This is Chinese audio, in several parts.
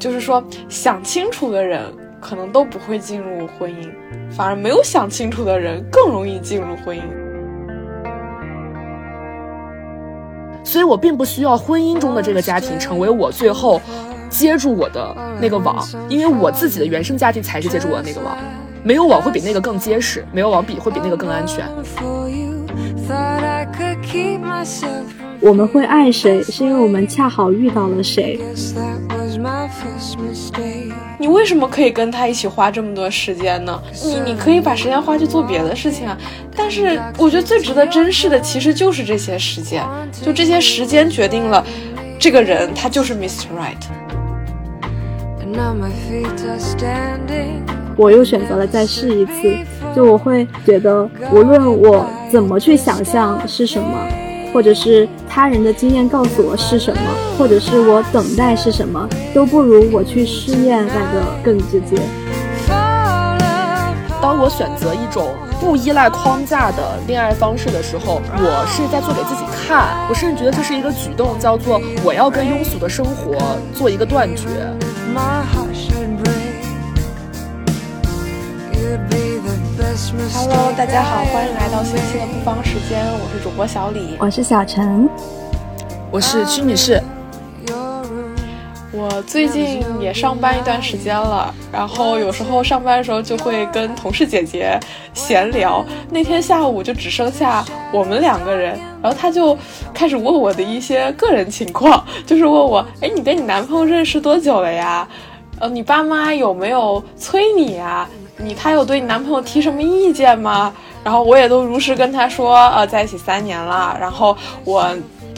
就是说想清楚的人可能都不会进入婚姻，反而没有想清楚的人更容易进入婚姻。所以我并不需要婚姻中的这个家庭成为我最后接住我的那个网，因为我自己的原生家庭才是接住我的那个网。没有网会比那个更结实，没有网比会比那个更安全。我们会爱谁，是因为我们恰好遇到了谁。你为什么可以跟他一起花这么多时间呢？你你可以把时间花去做别的事情啊。但是我觉得最值得珍视的其实就是这些时间，就这些时间决定了这个人他就是 Mr. Right。我又选择了再试一次，就我会觉得，无论我怎么去想象是什么，或者是他人的经验告诉我是什么，或者是我等待是什么，都不如我去试验来的更直接。当我选择一种不依赖框架的恋爱方式的时候，我是在做给自己看。我甚至觉得这是一个举动，叫做我要跟庸俗的生活做一个断绝。Hello，大家好，欢迎来到新期的不方时间，我是主播小李，我是小陈，我是屈女士。我最近也上班一段时间了，然后有时候上班的时候就会跟同事姐姐闲聊。那天下午就只剩下我们两个人，然后她就开始问我的一些个人情况，就是问我，哎，你跟你男朋友认识多久了呀？呃，你爸妈有没有催你呀？你他有对你男朋友提什么意见吗？然后我也都如实跟他说，呃，在一起三年了。然后我，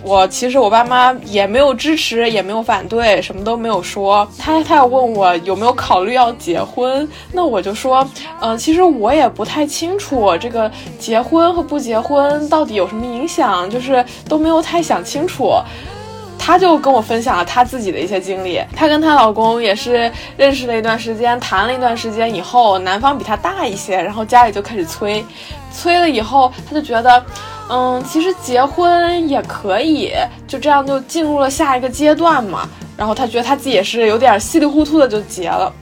我其实我爸妈也没有支持，也没有反对，什么都没有说。他他要问我有没有考虑要结婚，那我就说，嗯，其实我也不太清楚这个结婚和不结婚到底有什么影响，就是都没有太想清楚。她就跟我分享了她自己的一些经历。她跟她老公也是认识了一段时间，谈了一段时间以后，男方比她大一些，然后家里就开始催，催了以后，她就觉得，嗯，其实结婚也可以，就这样就进入了下一个阶段嘛。然后她觉得她自己也是有点稀里糊涂的就结了。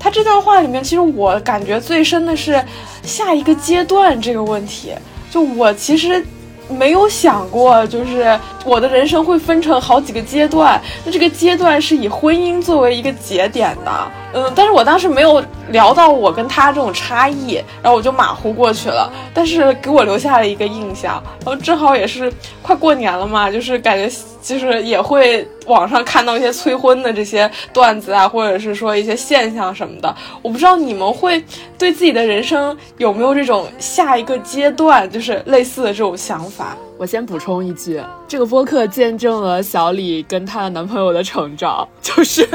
她这段话里面，其实我感觉最深的是下一个阶段这个问题。就我其实。没有想过，就是我的人生会分成好几个阶段，那这个阶段是以婚姻作为一个节点的，嗯，但是我当时没有聊到我跟他这种差异，然后我就马虎过去了，但是给我留下了一个印象，然后正好也是快过年了嘛，就是感觉就是也会。网上看到一些催婚的这些段子啊，或者是说一些现象什么的，我不知道你们会对自己的人生有没有这种下一个阶段，就是类似的这种想法。我先补充一句，这个播客见证了小李跟她的男朋友的成长，就是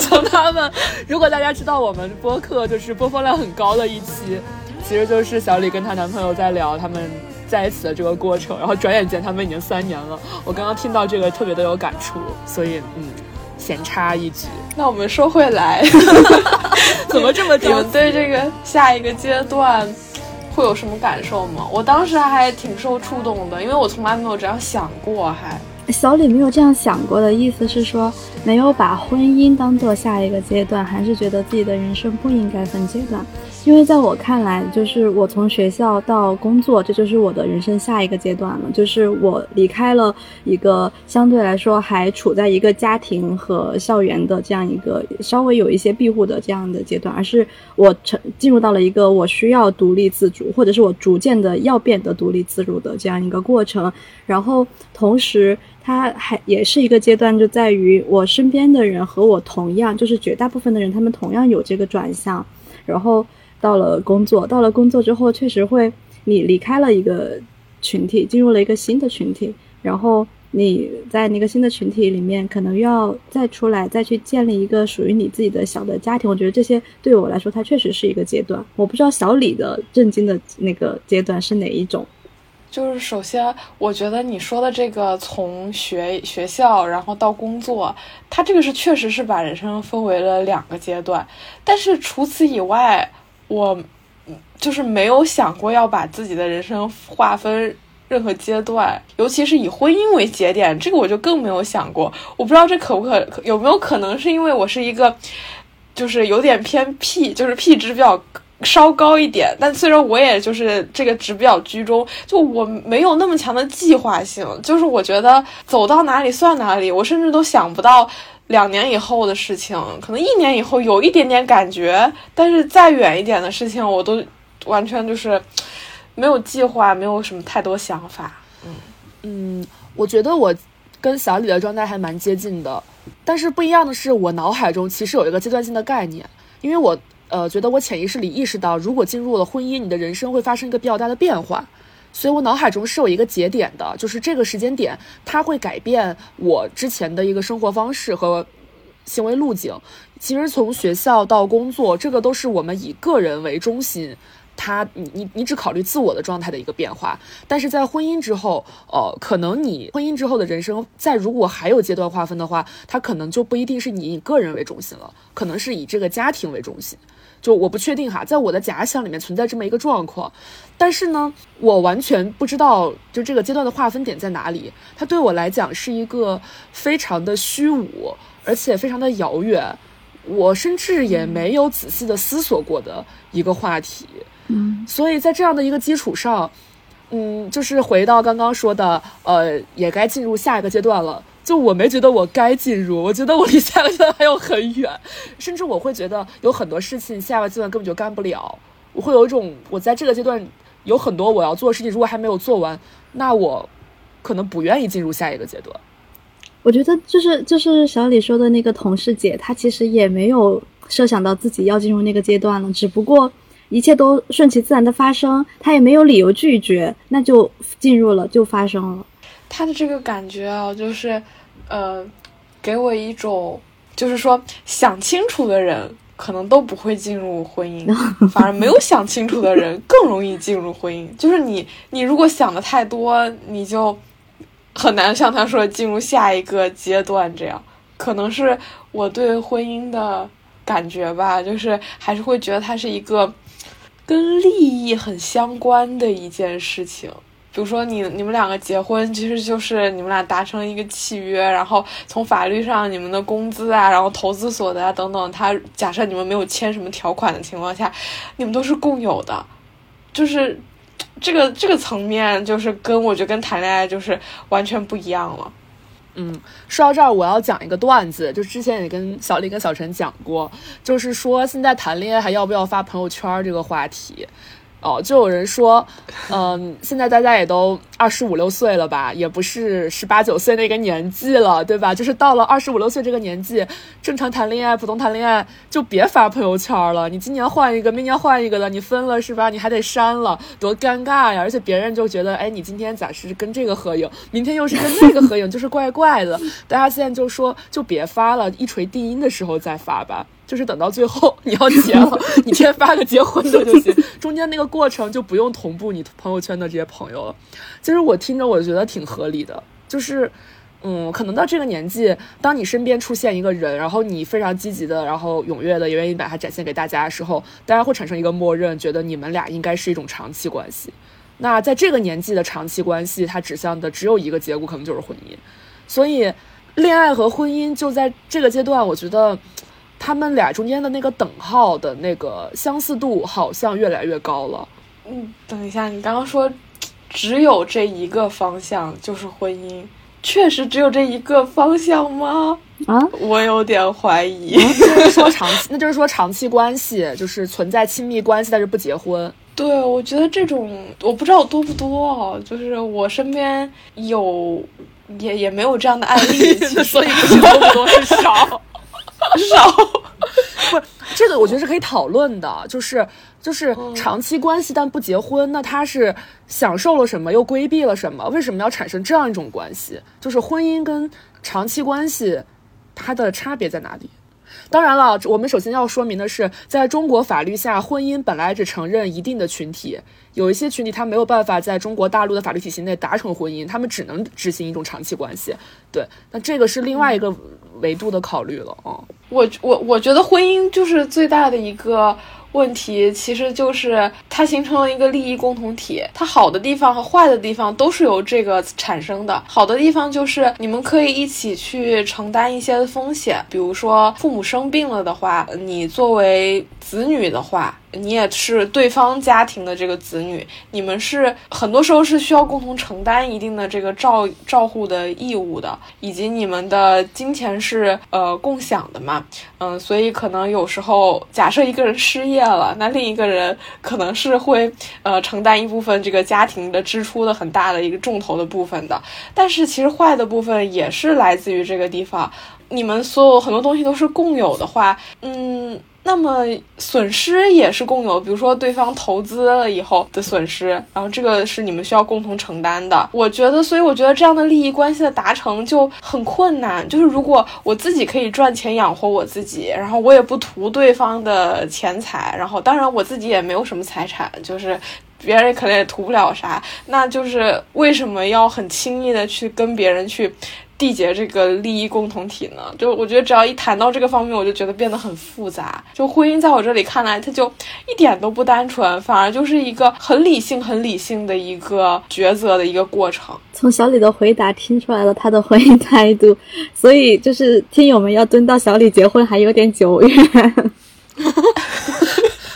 从他们，如果大家知道我们播客就是播放量很高的一期，其实就是小李跟她男朋友在聊他们。在一起的这个过程，然后转眼间他们已经三年了。我刚刚听到这个特别的有感触，所以嗯，闲插一句。那我们说回来，怎么这么？你们对这个下一个阶段会有什么感受吗？我当时还挺受触动的，因为我从来没有这样想过，还。小李没有这样想过的意思是说，没有把婚姻当做下一个阶段，还是觉得自己的人生不应该分阶段。因为在我看来，就是我从学校到工作，这就是我的人生下一个阶段了。就是我离开了一个相对来说还处在一个家庭和校园的这样一个稍微有一些庇护的这样的阶段，而是我成进入到了一个我需要独立自主，或者是我逐渐的要变得独立自主的这样一个过程。然后同时。它还也是一个阶段，就在于我身边的人和我同样，就是绝大部分的人，他们同样有这个转向。然后到了工作，到了工作之后，确实会你离开了一个群体，进入了一个新的群体。然后你在那个新的群体里面，可能要再出来，再去建立一个属于你自己的小的家庭。我觉得这些对我来说，它确实是一个阶段。我不知道小李的震惊的那个阶段是哪一种。就是首先，我觉得你说的这个从学学校然后到工作，他这个是确实是把人生分为了两个阶段。但是除此以外，我就是没有想过要把自己的人生划分任何阶段，尤其是以婚姻为节点，这个我就更没有想过。我不知道这可不可有没有可能是因为我是一个，就是有点偏 P，就是 P 值比较稍高一点。但虽然我也就是这个值比较居中，就我没有那么强的计划性，就是我觉得走到哪里算哪里，我甚至都想不到。两年以后的事情，可能一年以后有一点点感觉，但是再远一点的事情，我都完全就是没有计划，没有什么太多想法。嗯，我觉得我跟小李的状态还蛮接近的，但是不一样的是，我脑海中其实有一个阶段性的概念，因为我呃觉得我潜意识里意识到，如果进入了婚姻，你的人生会发生一个比较大的变化。所以我脑海中是有一个节点的，就是这个时间点，它会改变我之前的一个生活方式和行为路径。其实从学校到工作，这个都是我们以个人为中心，他你你你只考虑自我的状态的一个变化。但是在婚姻之后，呃，可能你婚姻之后的人生，在如果还有阶段划分的话，它可能就不一定是你以个人为中心了，可能是以这个家庭为中心。就我不确定哈，在我的假想里面存在这么一个状况，但是呢，我完全不知道就这个阶段的划分点在哪里。它对我来讲是一个非常的虚无，而且非常的遥远，我甚至也没有仔细的思索过的一个话题。嗯，所以在这样的一个基础上，嗯，就是回到刚刚说的，呃，也该进入下一个阶段了。就我没觉得我该进入，我觉得我离下个阶段还有很远，甚至我会觉得有很多事情下个阶段根本就干不了。我会有一种我在这个阶段有很多我要做的事情，如果还没有做完，那我可能不愿意进入下一个阶段。我觉得就是就是小李说的那个同事姐，她其实也没有设想到自己要进入那个阶段了，只不过一切都顺其自然的发生，她也没有理由拒绝，那就进入了，就发生了。他的这个感觉啊，就是。呃，给我一种，就是说想清楚的人可能都不会进入婚姻，反而没有想清楚的人更容易进入婚姻。就是你，你如果想的太多，你就很难像他说进入下一个阶段。这样可能是我对婚姻的感觉吧，就是还是会觉得它是一个跟利益很相关的一件事情。比如说，你你们两个结婚，其实就是你们俩达成一个契约，然后从法律上，你们的工资啊，然后投资所得啊等等，他假设你们没有签什么条款的情况下，你们都是共有的，就是这个这个层面，就是跟我觉得跟谈恋爱就是完全不一样了。嗯，说到这儿，我要讲一个段子，就之前也跟小丽跟小陈讲过，就是说现在谈恋爱还要不要发朋友圈这个话题。哦，就有人说，嗯，现在大家也都二十五六岁了吧，也不是十八九岁那个年纪了，对吧？就是到了二十五六岁这个年纪，正常谈恋爱、普通谈恋爱就别发朋友圈了。你今年换一个，明年换一个的，你分了是吧？你还得删了，多尴尬呀！而且别人就觉得，哎，你今天咋是跟这个合影，明天又是跟那个合影，就是怪怪的。大家现在就说，就别发了，一锤定音的时候再发吧。就是等到最后你要结了，你先发个结婚的就行，中间那个过程就不用同步你朋友圈的这些朋友了。其实我听着我觉得挺合理的，就是，嗯，可能到这个年纪，当你身边出现一个人，然后你非常积极的，然后踊跃的，也愿意把他展现给大家的时候，大家会产生一个默认，觉得你们俩应该是一种长期关系。那在这个年纪的长期关系，它指向的只有一个结果，可能就是婚姻。所以，恋爱和婚姻就在这个阶段，我觉得。他们俩中间的那个等号的那个相似度好像越来越高了。嗯，等一下，你刚刚说只有这一个方向就是婚姻，确实只有这一个方向吗？啊，我有点怀疑。就是说长期，那就是说长期关系就是存在亲密关系，但是不结婚。对，我觉得这种我不知道多不多哦，就是我身边有也也没有这样的案例，所以不多不多是少。少 不，这个我觉得是可以讨论的，就是就是长期关系但不结婚，那他是享受了什么，又规避了什么？为什么要产生这样一种关系？就是婚姻跟长期关系，它的差别在哪里？当然了，我们首先要说明的是，在中国法律下，婚姻本来只承认一定的群体，有一些群体他没有办法在中国大陆的法律体系内达成婚姻，他们只能执行一种长期关系。对，那这个是另外一个维度的考虑了。啊，我我我觉得婚姻就是最大的一个问题其实就是它形成了一个利益共同体，它好的地方和坏的地方都是由这个产生的。好的地方就是你们可以一起去承担一些风险，比如说父母生病了的话，你作为子女的话。你也是对方家庭的这个子女，你们是很多时候是需要共同承担一定的这个照照护的义务的，以及你们的金钱是呃共享的嘛，嗯，所以可能有时候假设一个人失业了，那另一个人可能是会呃承担一部分这个家庭的支出的很大的一个重头的部分的，但是其实坏的部分也是来自于这个地方，你们所有很多东西都是共有的话，嗯。那么损失也是共有，比如说对方投资了以后的损失，然后这个是你们需要共同承担的。我觉得，所以我觉得这样的利益关系的达成就很困难。就是如果我自己可以赚钱养活我自己，然后我也不图对方的钱财，然后当然我自己也没有什么财产，就是别人可能也图不了啥，那就是为什么要很轻易的去跟别人去？缔结这个利益共同体呢？就我觉得，只要一谈到这个方面，我就觉得变得很复杂。就婚姻，在我这里看来，它就一点都不单纯，反而就是一个很理性、很理性的一个抉择的一个过程。从小李的回答听出来了他的婚姻态度，所以就是听友们要蹲到小李结婚还有点久远。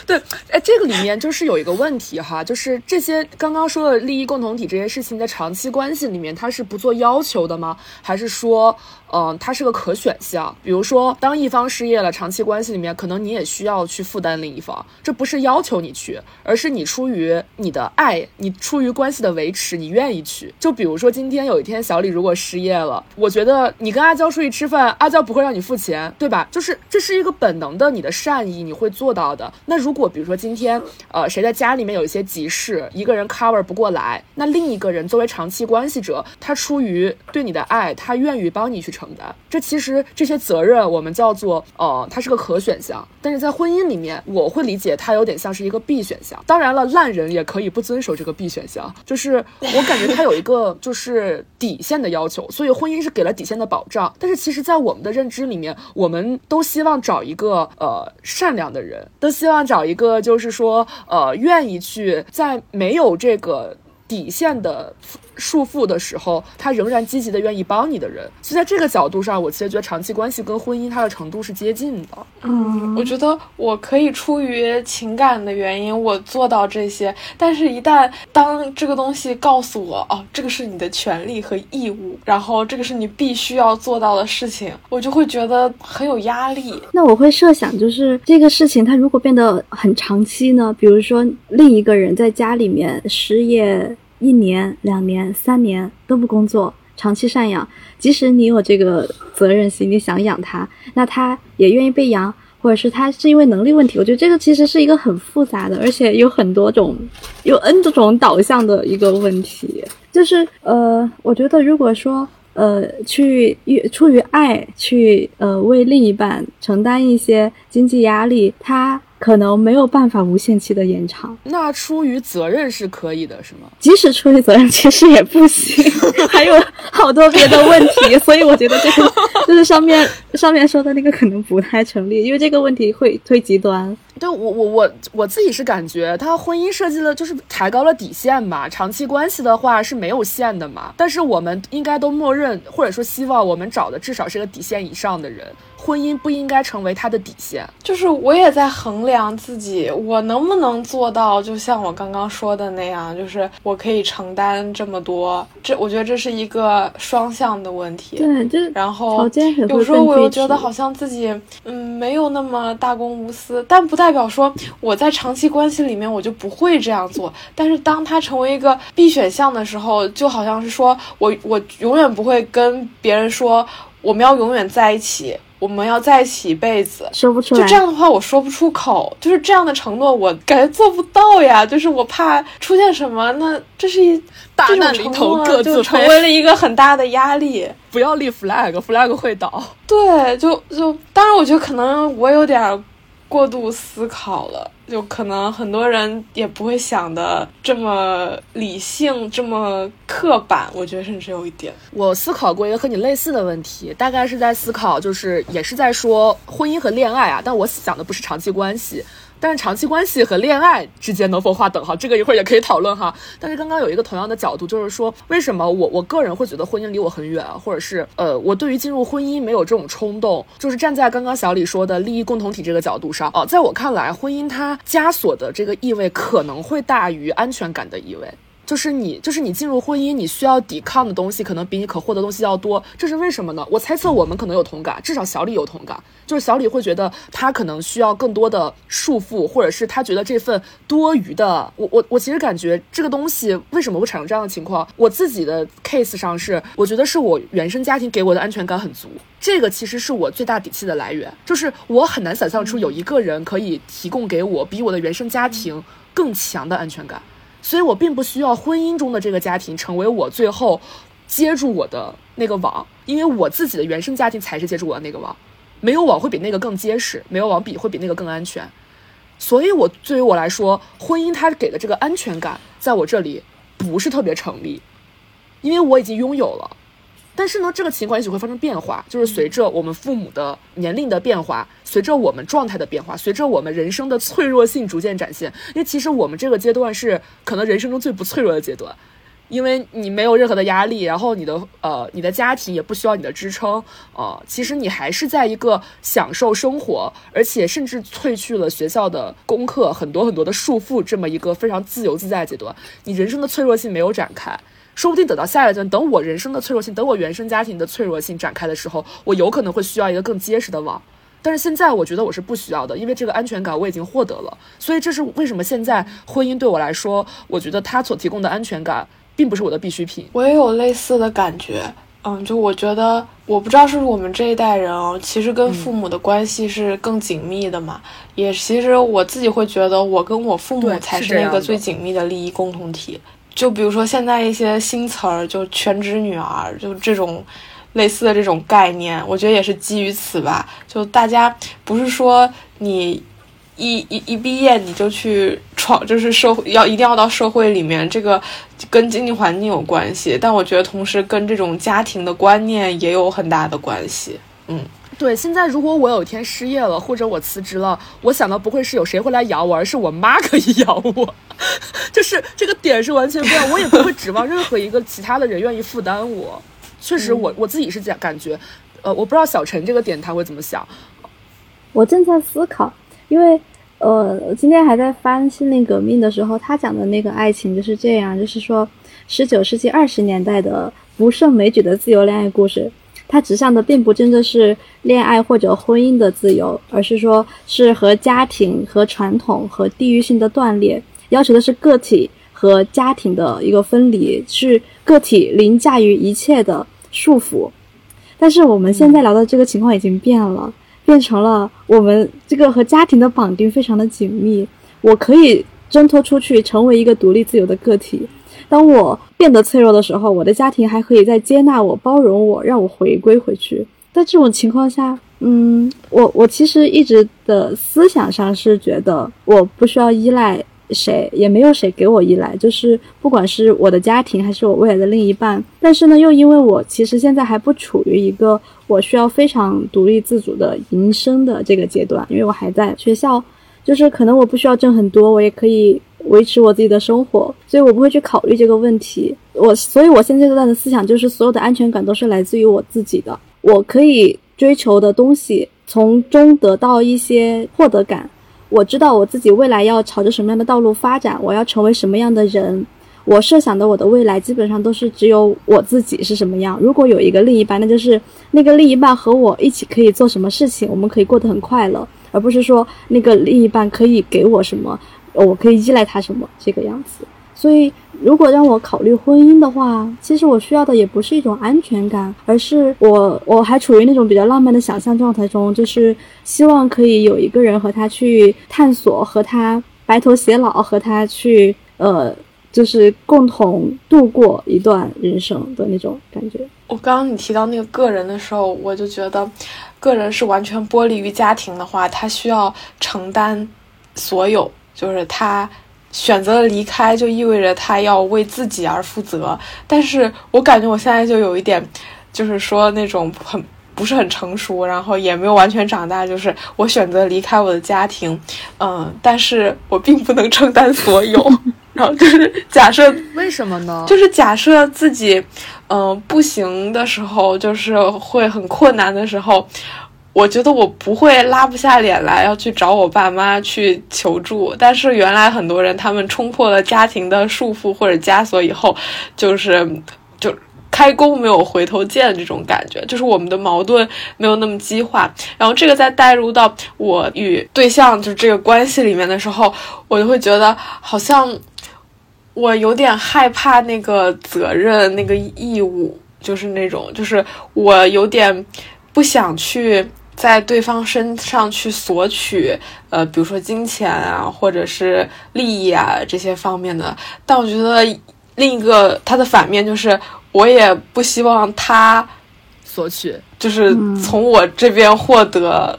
对，哎，这个里面就是有一个问题哈，就是这些刚刚说的利益共同体这些事情在长期关系里面，它是不做要求的吗？还是说？嗯，它是个可选项。比如说，当一方失业了，长期关系里面可能你也需要去负担另一方，这不是要求你去，而是你出于你的爱，你出于关系的维持，你愿意去。就比如说，今天有一天小李如果失业了，我觉得你跟阿娇出去吃饭，阿娇不会让你付钱，对吧？就是这是一个本能的你的善意，你会做到的。那如如果比如说今天，呃，谁在家里面有一些急事，一个人 cover 不过来，那另一个人作为长期关系者，他出于对你的爱，他愿意帮你去承担，这其实这些责任我们叫做呃，它是个可选项，但是在婚姻里面，我会理解它有点像是一个 B 选项。当然了，烂人也可以不遵守这个 B 选项，就是我感觉它有一个就是底线的要求，所以婚姻是给了底线的保障。但是其实，在我们的认知里面，我们都希望找一个呃善良的人，都希望找一个就是说呃愿意去在没有这个底线的。束缚的时候，他仍然积极的愿意帮你的人，所以在这个角度上，我其实觉得长期关系跟婚姻它的程度是接近的。嗯，我觉得我可以出于情感的原因，我做到这些，但是，一旦当这个东西告诉我，哦，这个是你的权利和义务，然后这个是你必须要做到的事情，我就会觉得很有压力。那我会设想，就是这个事情它如果变得很长期呢？比如说，另一个人在家里面失业。一年、两年、三年都不工作，长期赡养，即使你有这个责任心，你想养他，那他也愿意被养，或者是他是因为能力问题。我觉得这个其实是一个很复杂的，而且有很多种、有 N 多种导向的一个问题。就是呃，我觉得如果说呃，去出于爱去呃为另一半承担一些经济压力，他。可能没有办法无限期的延长。那出于责任是可以的，是吗？即使出于责任，其实也不行，还有好多别的问题。所以我觉得这个就是上面上面说的那个可能不太成立，因为这个问题会推极端。对我我我我自己是感觉，他婚姻设计的就是抬高了底线嘛。长期关系的话是没有线的嘛。但是我们应该都默认或者说希望我们找的至少是个底线以上的人。婚姻不应该成为他的底线。就是我也在衡量自己，我能不能做到，就像我刚刚说的那样，就是我可以承担这么多。这我觉得这是一个双向的问题。对，就然后有时候我又觉得好像自己嗯没有那么大公无私，但不代表说我在长期关系里面我就不会这样做。但是当它成为一个必选项的时候，就好像是说我我永远不会跟别人说我们要永远在一起。我们要在一起一辈子，说不出来。就这样的话，我说不出口。就是这样的承诺，我感觉做不到呀。就是我怕出现什么，那这是一大难临头各自就成为了一个很大的压力。不要立 flag，flag 会倒。对，就就当然，我觉得可能我有点。过度思考了，就可能很多人也不会想的这么理性，这么刻板。我觉得甚至有一点。我思考过一个和你类似的问题，大概是在思考，就是也是在说婚姻和恋爱啊，但我想的不是长期关系。但是长期关系和恋爱之间能否划等号，这个一会儿也可以讨论哈。但是刚刚有一个同样的角度，就是说为什么我我个人会觉得婚姻离我很远，或者是呃我对于进入婚姻没有这种冲动，就是站在刚刚小李说的利益共同体这个角度上哦，在我看来，婚姻它枷锁的这个意味可能会大于安全感的意味。就是你，就是你进入婚姻，你需要抵抗的东西可能比你可获得东西要多，这是为什么呢？我猜测我们可能有同感，至少小李有同感，就是小李会觉得他可能需要更多的束缚，或者是他觉得这份多余的。我我我其实感觉这个东西为什么会产生这样的情况？我自己的 case 上是，我觉得是我原生家庭给我的安全感很足，这个其实是我最大底气的来源，就是我很难想象出有一个人可以提供给我比我的原生家庭更强的安全感。所以我并不需要婚姻中的这个家庭成为我最后接住我的那个网，因为我自己的原生家庭才是接住我的那个网，没有网会比那个更结实，没有网比会比那个更安全。所以，我对于我来说，婚姻它给的这个安全感，在我这里不是特别成立，因为我已经拥有了。但是呢，这个情况也许会发生变化，就是随着我们父母的年龄的变化，随着我们状态的变化，随着我们人生的脆弱性逐渐展现。因为其实我们这个阶段是可能人生中最不脆弱的阶段，因为你没有任何的压力，然后你的呃你的家庭也不需要你的支撑，呃，其实你还是在一个享受生活，而且甚至褪去了学校的功课很多很多的束缚，这么一个非常自由自在的阶段，你人生的脆弱性没有展开。说不定等到下一阶段，等我人生的脆弱性，等我原生家庭的脆弱性展开的时候，我有可能会需要一个更结实的网。但是现在我觉得我是不需要的，因为这个安全感我已经获得了。所以这是为什么现在婚姻对我来说，我觉得它所提供的安全感并不是我的必需品。我也有类似的感觉，嗯，就我觉得我不知道是不是我们这一代人哦，其实跟父母的关系是更紧密的嘛。也其实我自己会觉得，我跟我父母才是那个最紧密的利益共同体。就比如说现在一些新词儿，就全职女儿，就这种类似的这种概念，我觉得也是基于此吧。就大家不是说你一一一毕业你就去闯，就是社会要一定要到社会里面，这个跟经济环境有关系，但我觉得同时跟这种家庭的观念也有很大的关系。嗯。对，现在如果我有一天失业了，或者我辞职了，我想到不会是有谁会来养我，而是我妈可以 养我，就是这个点是完全不一样。我也不会指望任何一个其他的人愿意负担我。确实，我我自己是这样感觉。呃，我不知道小陈这个点他会怎么想。我正在思考，因为呃，今天还在翻《心灵革命》的时候，他讲的那个爱情就是这样，就是说十九世纪二十年代的不胜枚举的自由恋爱故事。它指向的并不真的是恋爱或者婚姻的自由，而是说是和家庭、和传统、和地域性的断裂，要求的是个体和家庭的一个分离，是个体凌驾于一切的束缚。但是我们现在聊的这个情况已经变了，变成了我们这个和家庭的绑定非常的紧密，我可以挣脱出去，成为一个独立自由的个体。当我变得脆弱的时候，我的家庭还可以再接纳我、包容我，让我回归回去。在这种情况下，嗯，我我其实一直的思想上是觉得我不需要依赖谁，也没有谁给我依赖，就是不管是我的家庭还是我未来的另一半。但是呢，又因为我其实现在还不处于一个我需要非常独立自主的营生的这个阶段，因为我还在学校，就是可能我不需要挣很多，我也可以。维持我自己的生活，所以我不会去考虑这个问题。我，所以我现阶段的思想就是，所有的安全感都是来自于我自己的。我可以追求的东西，从中得到一些获得感。我知道我自己未来要朝着什么样的道路发展，我要成为什么样的人。我设想的我的未来，基本上都是只有我自己是什么样。如果有一个另一半，那就是那个另一半和我一起可以做什么事情，我们可以过得很快乐，而不是说那个另一半可以给我什么。我可以依赖他什么这个样子，所以如果让我考虑婚姻的话，其实我需要的也不是一种安全感，而是我我还处于那种比较浪漫的想象状态中，就是希望可以有一个人和他去探索，和他白头偕老，和他去呃，就是共同度过一段人生的那种感觉。我刚刚你提到那个个人的时候，我就觉得，个人是完全剥离于家庭的话，他需要承担所有。就是他选择了离开，就意味着他要为自己而负责。但是我感觉我现在就有一点，就是说那种很不是很成熟，然后也没有完全长大，就是我选择离开我的家庭，嗯，但是我并不能承担所有。然后就是假设为什么呢？就是假设自己，嗯，不行的时候，就是会很困难的时候，我觉得我不会拉不下脸来要去找我爸妈去求助。但是原来很多人他们冲破了家庭的束缚或者枷锁以后，就是就开弓没有回头箭这种感觉，就是我们的矛盾没有那么激化。然后这个再带入到我与对象就这个关系里面的时候，我就会觉得好像。我有点害怕那个责任、那个义务，就是那种，就是我有点不想去在对方身上去索取，呃，比如说金钱啊，或者是利益啊这些方面的。但我觉得另一个它的反面就是，我也不希望他索取，就是从我这边获得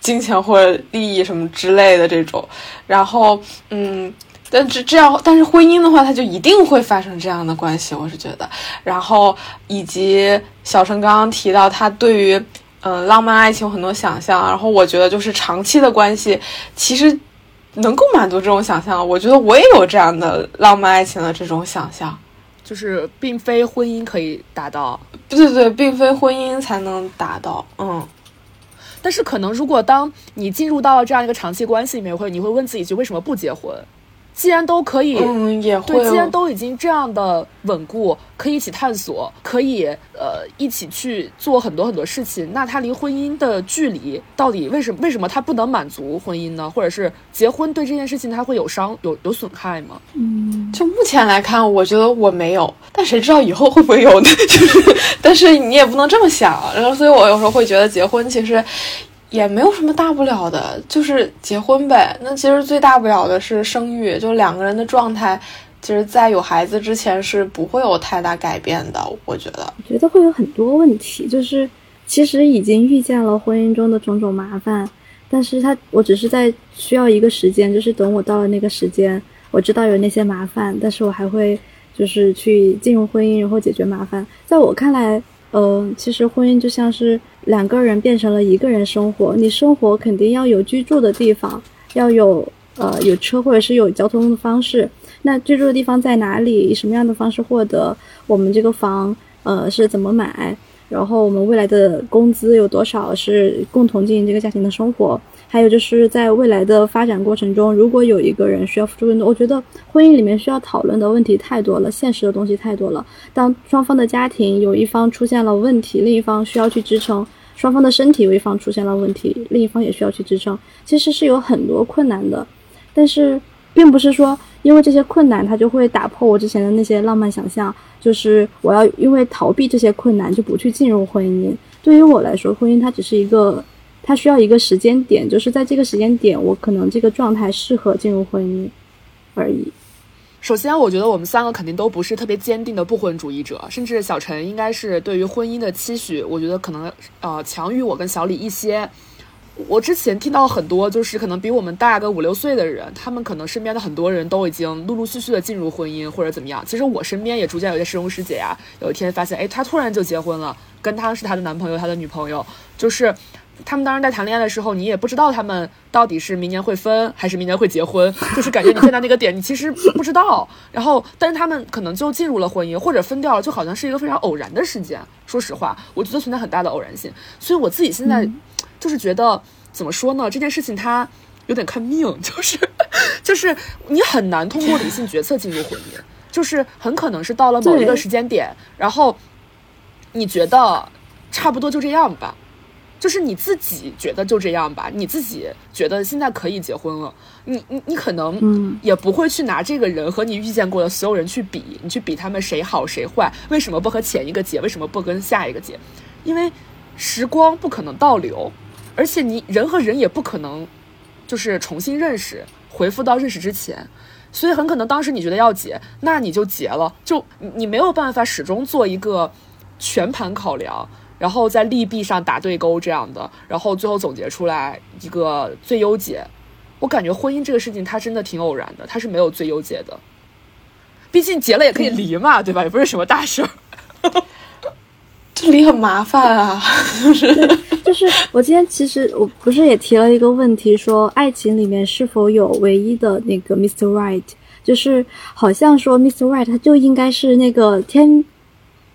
金钱或者利益什么之类的这种。然后，嗯。但这这样，但是婚姻的话，它就一定会发生这样的关系，我是觉得。然后以及小陈刚刚提到，他对于嗯浪漫爱情有很多想象，然后我觉得就是长期的关系其实能够满足这种想象。我觉得我也有这样的浪漫爱情的这种想象，就是并非婚姻可以达到，对对对，并非婚姻才能达到，嗯。但是可能如果当你进入到了这样一个长期关系里面，会你会问自己一句：为什么不结婚？既然都可以，嗯，也会。对，既然都已经这样的稳固，可以一起探索，可以呃一起去做很多很多事情，那他离婚姻的距离到底为什么？为什么他不能满足婚姻呢？或者是结婚对这件事情他会有伤有有损害吗？嗯，就目前来看，我觉得我没有，但谁知道以后会不会有呢？就是，但是你也不能这么想。然后，所以我有时候会觉得结婚其实。也没有什么大不了的，就是结婚呗。那其实最大不了的是生育，就两个人的状态，其实，在有孩子之前是不会有太大改变的。我觉得，我觉得会有很多问题，就是其实已经遇见了婚姻中的种种麻烦，但是他，我只是在需要一个时间，就是等我到了那个时间，我知道有那些麻烦，但是我还会就是去进入婚姻，然后解决麻烦。在我看来。嗯，其实婚姻就像是两个人变成了一个人生活。你生活肯定要有居住的地方，要有呃有车或者是有交通的方式。那居住的地方在哪里？以什么样的方式获得？我们这个房呃是怎么买？然后我们未来的工资有多少是共同经营这个家庭的生活？还有就是在未来的发展过程中，如果有一个人需要付出更多，我觉得婚姻里面需要讨论的问题太多了，现实的东西太多了。当双方的家庭有一方出现了问题，另一方需要去支撑；双方的身体有一方出现了问题，另一方也需要去支撑。其实是有很多困难的，但是并不是说因为这些困难，它就会打破我之前的那些浪漫想象。就是我要因为逃避这些困难就不去进入婚姻。对于我来说，婚姻它只是一个，它需要一个时间点，就是在这个时间点，我可能这个状态适合进入婚姻而已。首先，我觉得我们三个肯定都不是特别坚定的不婚主义者，甚至小陈应该是对于婚姻的期许，我觉得可能呃强于我跟小李一些。我之前听到很多，就是可能比我们大个五六岁的人，他们可能身边的很多人都已经陆陆续续的进入婚姻或者怎么样。其实我身边也逐渐有些师兄师姐呀，有一天发现，哎，他突然就结婚了，跟他是他的男朋友，他的女朋友，就是他们当时在谈恋爱的时候，你也不知道他们到底是明年会分还是明年会结婚，就是感觉你现在那个点，你其实不知道。然后，但是他们可能就进入了婚姻，或者分掉了，就好像是一个非常偶然的事件。说实话，我觉得存在很大的偶然性。所以我自己现在。就是觉得怎么说呢？这件事情它有点看命，就是就是你很难通过理性决策进入婚姻，就是很可能是到了某一个时间点，然后你觉得差不多就这样吧，就是你自己觉得就这样吧，你自己觉得现在可以结婚了，你你你可能也不会去拿这个人和你遇见过的所有人去比，你去比他们谁好谁坏，为什么不和前一个结？为什么不跟下一个结？因为时光不可能倒流。而且你人和人也不可能，就是重新认识，回复到认识之前，所以很可能当时你觉得要结，那你就结了，就你没有办法始终做一个全盘考量，然后在利弊上打对勾这样的，然后最后总结出来一个最优解。我感觉婚姻这个事情它真的挺偶然的，它是没有最优解的，毕竟结了也可以离嘛，对吧？也不是什么大事儿。这里很麻烦啊，就是就是我今天其实我不是也提了一个问题，说爱情里面是否有唯一的那个 Mr. Right，就是好像说 Mr. Right 他就应该是那个天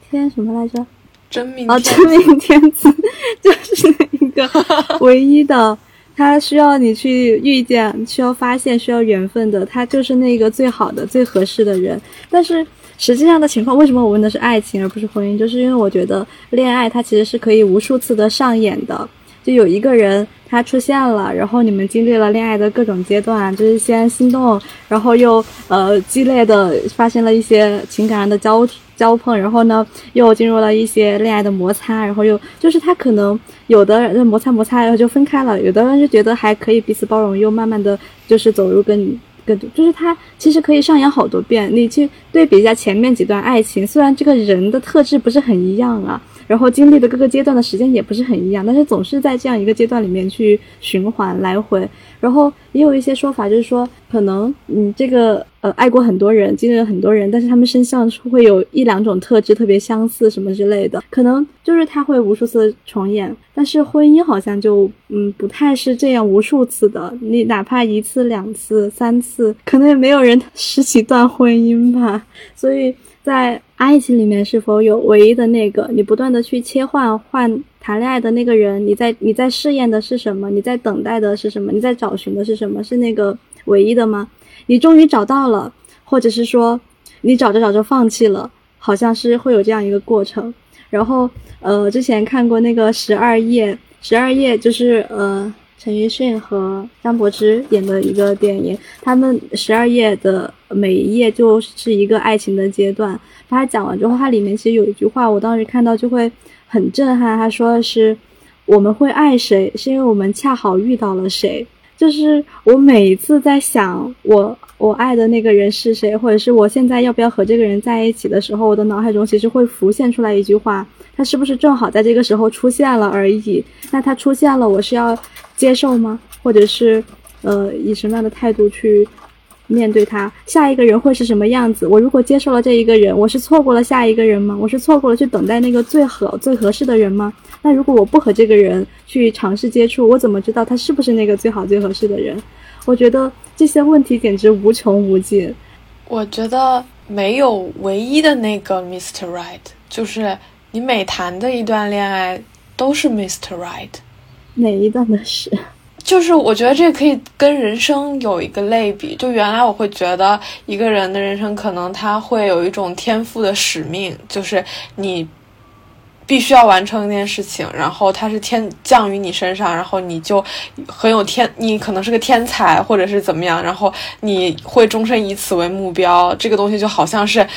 天什么来着？真命啊，真命天子 就是那个 唯一的，他需要你去遇见，需要发现，需要缘分的，他就是那个最好的、最合适的人。但是实际上的情况，为什么我问的是爱情而不是婚姻？就是因为我觉得恋爱它其实是可以无数次的上演的。就有一个人他出现了，然后你们经历了恋爱的各种阶段，就是先心动，然后又呃激烈的发生了一些情感上的交交碰，然后呢又进入了一些恋爱的摩擦，然后又就是他可能有的人摩擦摩擦，然后就分开了，有的人就觉得还可以彼此包容，又慢慢的就是走入跟你。更就是他其实可以上演好多遍，你去对比一下前面几段爱情，虽然这个人的特质不是很一样啊。然后经历的各个阶段的时间也不是很一样，但是总是在这样一个阶段里面去循环来回。然后也有一些说法，就是说可能嗯，这个呃爱过很多人，经历了很多人，但是他们身上会有一两种特质特别相似什么之类的，可能就是他会无数次重演。但是婚姻好像就嗯不太是这样无数次的，你哪怕一次、两次、三次，可能也没有人十几段婚姻吧。所以在。爱情里面是否有唯一的那个？你不断的去切换换谈恋爱的那个人，你在你在试验的是什么？你在等待的是什么？你在找寻的是什么？是那个唯一的吗？你终于找到了，或者是说你找着找着放弃了？好像是会有这样一个过程。然后呃，之前看过那个十二页，十二页就是呃。陈奕迅和张柏芝演的一个电影，他们十二页的每一页就是一个爱情的阶段。他讲完之后，他里面其实有一句话，我当时看到就会很震撼。他说的是：“我们会爱谁，是因为我们恰好遇到了谁。”就是我每一次在想我我爱的那个人是谁，或者是我现在要不要和这个人在一起的时候，我的脑海中其实会浮现出来一句话：他是不是正好在这个时候出现了而已？那他出现了，我是要。接受吗？或者是，呃，以什么样的态度去面对他？下一个人会是什么样子？我如果接受了这一个人，我是错过了下一个人吗？我是错过了去等待那个最好最合适的人吗？那如果我不和这个人去尝试接触，我怎么知道他是不是那个最好最合适的人？我觉得这些问题简直无穷无尽。我觉得没有唯一的那个 Mr. Right，就是你每谈的一段恋爱都是 Mr. Right。哪一段的事？就是我觉得这可以跟人生有一个类比。就原来我会觉得一个人的人生可能他会有一种天赋的使命，就是你必须要完成一件事情，然后它是天降于你身上，然后你就很有天，你可能是个天才或者是怎么样，然后你会终身以此为目标。这个东西就好像是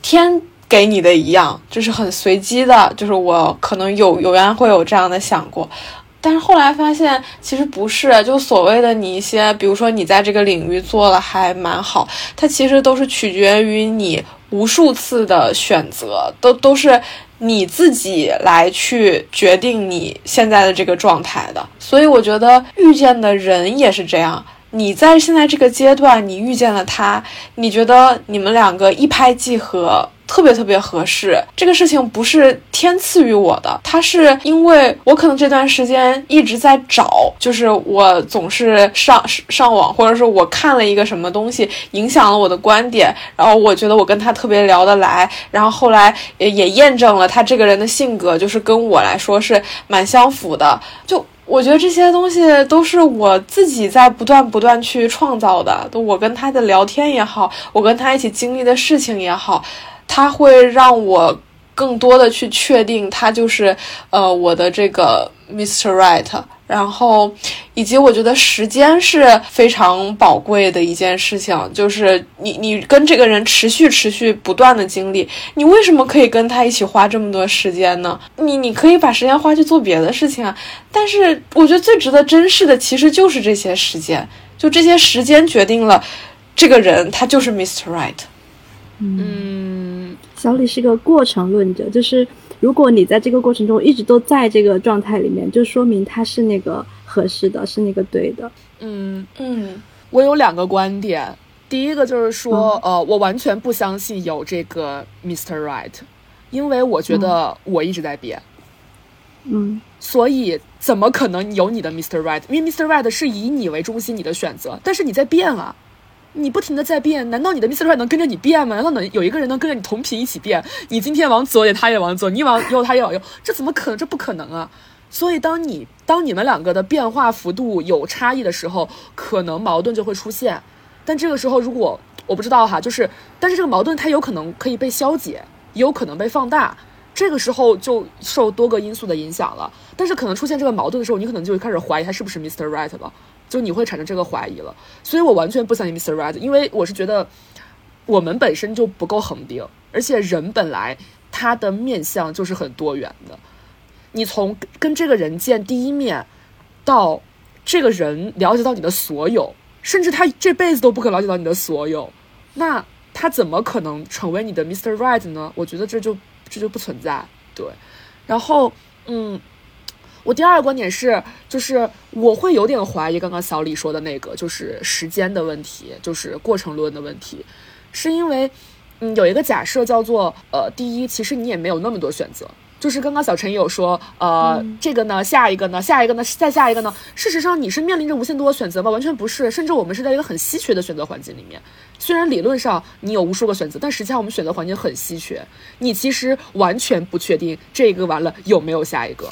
天给你的一样，就是很随机的。就是我可能有有缘会有这样的想过。但是后来发现，其实不是，就所谓的你一些，比如说你在这个领域做了还蛮好，它其实都是取决于你无数次的选择，都都是你自己来去决定你现在的这个状态的。所以我觉得遇见的人也是这样，你在现在这个阶段，你遇见了他，你觉得你们两个一拍即合。特别特别合适，这个事情不是天赐予我的，它是因为我可能这段时间一直在找，就是我总是上上网，或者是我看了一个什么东西，影响了我的观点，然后我觉得我跟他特别聊得来，然后后来也也验证了他这个人的性格，就是跟我来说是蛮相符的。就我觉得这些东西都是我自己在不断不断去创造的，我跟他的聊天也好，我跟他一起经历的事情也好。他会让我更多的去确定他就是呃我的这个 Mr. Right，然后以及我觉得时间是非常宝贵的一件事情，就是你你跟这个人持续持续不断的经历，你为什么可以跟他一起花这么多时间呢？你你可以把时间花去做别的事情啊，但是我觉得最值得珍视的其实就是这些时间，就这些时间决定了这个人他就是 Mr. Right。嗯，小李是个过程论者，就是如果你在这个过程中一直都在这个状态里面，就说明他是那个合适的，是那个对的。嗯嗯，我有两个观点，第一个就是说，呃，我完全不相信有这个 Mr. Right，因为我觉得我一直在变，嗯所以怎么可能有你的 Mr. Right？因为 Mr. Right 是以你为中心，你的选择，但是你在变啊，你不停的在变，难道你的 Mr. Right 能跟着你变吗？难道能有一个人能跟着你同频一起变？你今天往左也，他也往左；你往右，他也往右，这怎么可能？这不可能啊！所以当你当你们两个的变化幅度有差异的时候，可能矛盾就会出现。但这个时候，如果我不知道哈，就是，但是这个矛盾它有可能可以被消解，也有可能被放大。这个时候就受多个因素的影响了，但是可能出现这个矛盾的时候，你可能就会开始怀疑他是不是 Mr. Right 了，就你会产生这个怀疑了。所以我完全不相信 Mr. Right，因为我是觉得我们本身就不够恒定，而且人本来他的面相就是很多元的。你从跟这个人见第一面，到这个人了解到你的所有，甚至他这辈子都不可了解到你的所有，那他怎么可能成为你的 Mr. Right 呢？我觉得这就这就不存在。对，然后嗯，我第二个观点是，就是我会有点怀疑刚刚小李说的那个，就是时间的问题，就是过程论的问题，是因为嗯有一个假设叫做呃，第一，其实你也没有那么多选择。就是刚刚小陈也有说，呃，这个呢，下一个呢，下一个呢，再下一个呢。事实上，你是面临着无限多的选择吗？完全不是，甚至我们是在一个很稀缺的选择环境里面。虽然理论上你有无数个选择，但实际上我们选择环境很稀缺。你其实完全不确定这个完了有没有下一个。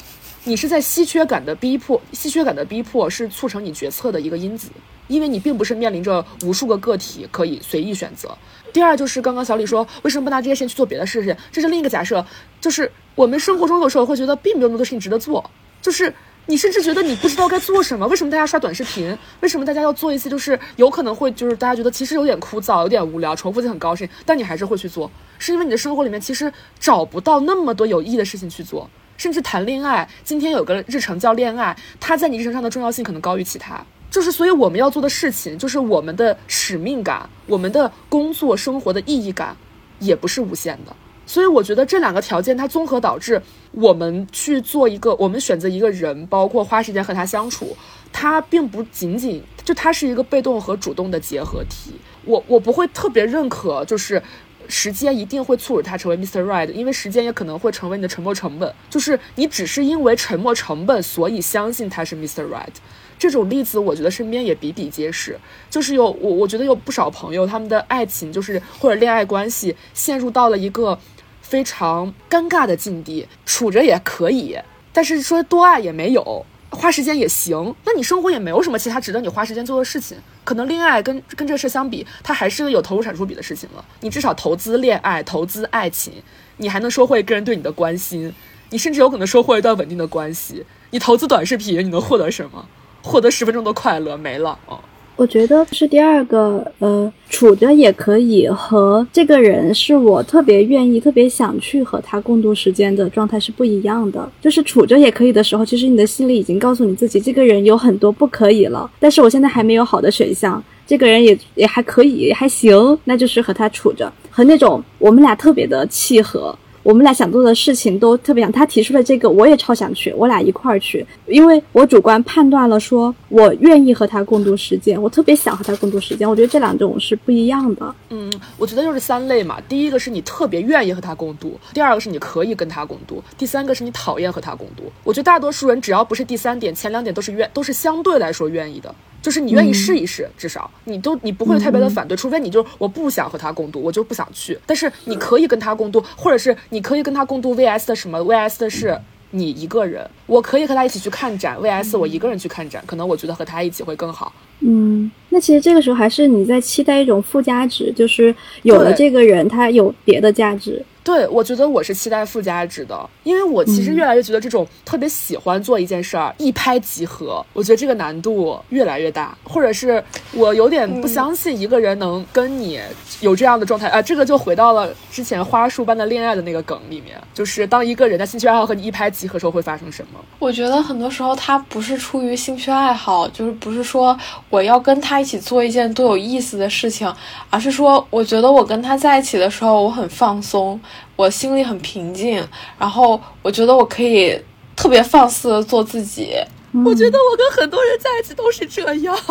你是在稀缺感的逼迫，稀缺感的逼迫是促成你决策的一个因子，因为你并不是面临着无数个个体可以随意选择。第二就是刚刚小李说，为什么不拿这些时间去做别的事情？这是另一个假设，就是我们生活中有时候会觉得并没有那么多事情值得做，就是你甚至觉得你不知道该做什么。为什么大家刷短视频？为什么大家要做一些就是有可能会就是大家觉得其实有点枯燥、有点无聊、重复性很高的事情，但你还是会去做？是因为你的生活里面其实找不到那么多有意义的事情去做。甚至谈恋爱，今天有个日程叫恋爱，它在你日程上的重要性可能高于其他。就是所以我们要做的事情，就是我们的使命感，我们的工作生活的意义感，也不是无限的。所以我觉得这两个条件它综合导致我们去做一个，我们选择一个人，包括花时间和他相处，它并不仅仅就它是一个被动和主动的结合体。我我不会特别认可，就是。时间一定会促使他成为 Mr. Right，因为时间也可能会成为你的沉没成本。就是你只是因为沉没成本，所以相信他是 Mr. Right。这种例子我觉得身边也比比皆是。就是有我，我觉得有不少朋友，他们的爱情就是或者恋爱关系陷入到了一个非常尴尬的境地，处着也可以，但是说多爱也没有。花时间也行，那你生活也没有什么其他值得你花时间做的事情。可能恋爱跟跟这事相比，它还是有投入产出比的事情了。你至少投资恋爱，投资爱情，你还能收获一个人对你的关心，你甚至有可能收获一段稳定的关系。你投资短视频，你能获得什么？获得十分钟的快乐，没了啊。我觉得是第二个，呃，处着也可以和这个人是我特别愿意、特别想去和他共度时间的状态是不一样的。就是处着也可以的时候，其实你的心里已经告诉你自己，这个人有很多不可以了。但是我现在还没有好的选项，这个人也也还可以，还行，那就是和他处着，和那种我们俩特别的契合。我们俩想做的事情都特别想，他提出了这个，我也超想去，我俩一块儿去，因为我主观判断了，说我愿意和他共度时间，我特别想和他共度时间。我觉得这两种是不一样的。嗯，我觉得就是三类嘛，第一个是你特别愿意和他共度，第二个是你可以跟他共度，第三个是你讨厌和他共度。我觉得大多数人只要不是第三点，前两点都是愿，都是相对来说愿意的。就是你愿意试一试，至少你都你不会特别的反对，除非你就我不想和他共度，我就不想去。但是你可以跟他共度，或者是你可以跟他共度 VS 的什么 VS 的是你一个人，我可以和他一起去看展 VS 我一个人去看展，可能我觉得和他一起会更好。嗯，那其实这个时候还是你在期待一种附加值，就是有了这个人，他有别的价值。对，我觉得我是期待附加值的，因为我其实越来越觉得这种特别喜欢做一件事儿一拍即合，我觉得这个难度越来越大，或者是我有点不相信一个人能跟你有这样的状态啊、这个就回到了之前花束般的恋爱的那个梗里面，就是当一个人的兴趣爱好和你一拍即合的时候会发生什么？我觉得很多时候他不是出于兴趣爱好，就是不是说我要跟他一起做一件多有意思的事情，而是说我觉得我跟他在一起的时候我很放松，我心里很平静，然后我觉得我可以特别放肆的做自己。我觉得我跟很多人在一起都是这样。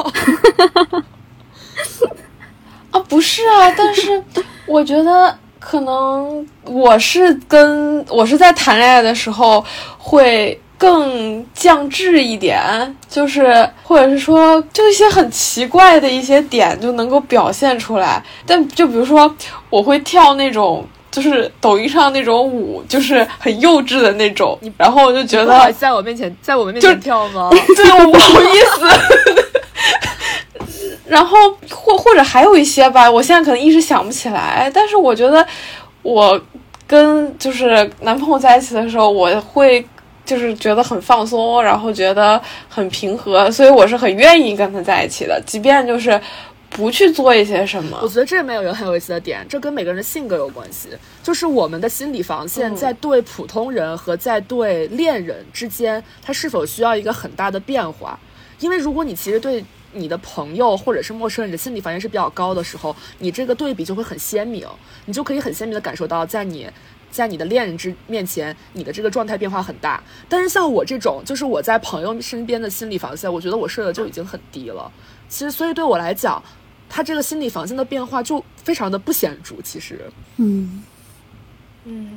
啊，不是啊，但是我觉得可能我是跟我是在谈恋爱的时候会更降智一点，就是或者是说就一些很奇怪的一些点就能够表现出来。但就比如说我会跳那种就是抖音上那种舞，就是很幼稚的那种，然后我就觉得在我面前在我们面前跳吗？对，我不好意思。然后或或者还有一些吧，我现在可能一时想不起来。但是我觉得，我跟就是男朋友在一起的时候，我会就是觉得很放松，然后觉得很平和，所以我是很愿意跟他在一起的，即便就是不去做一些什么。我觉得这里面有一个很有意思的点，这跟每个人的性格有关系，就是我们的心理防线在对普通人和在对恋人之间，它是否需要一个很大的变化？因为如果你其实对。你的朋友或者是陌生人的心理防线是比较高的时候，你这个对比就会很鲜明，你就可以很鲜明的感受到，在你，在你的恋人之面前，你的这个状态变化很大。但是像我这种，就是我在朋友身边的心理防线，我觉得我设的就已经很低了。其实，所以对我来讲，他这个心理防线的变化就非常的不显著。其实，嗯嗯，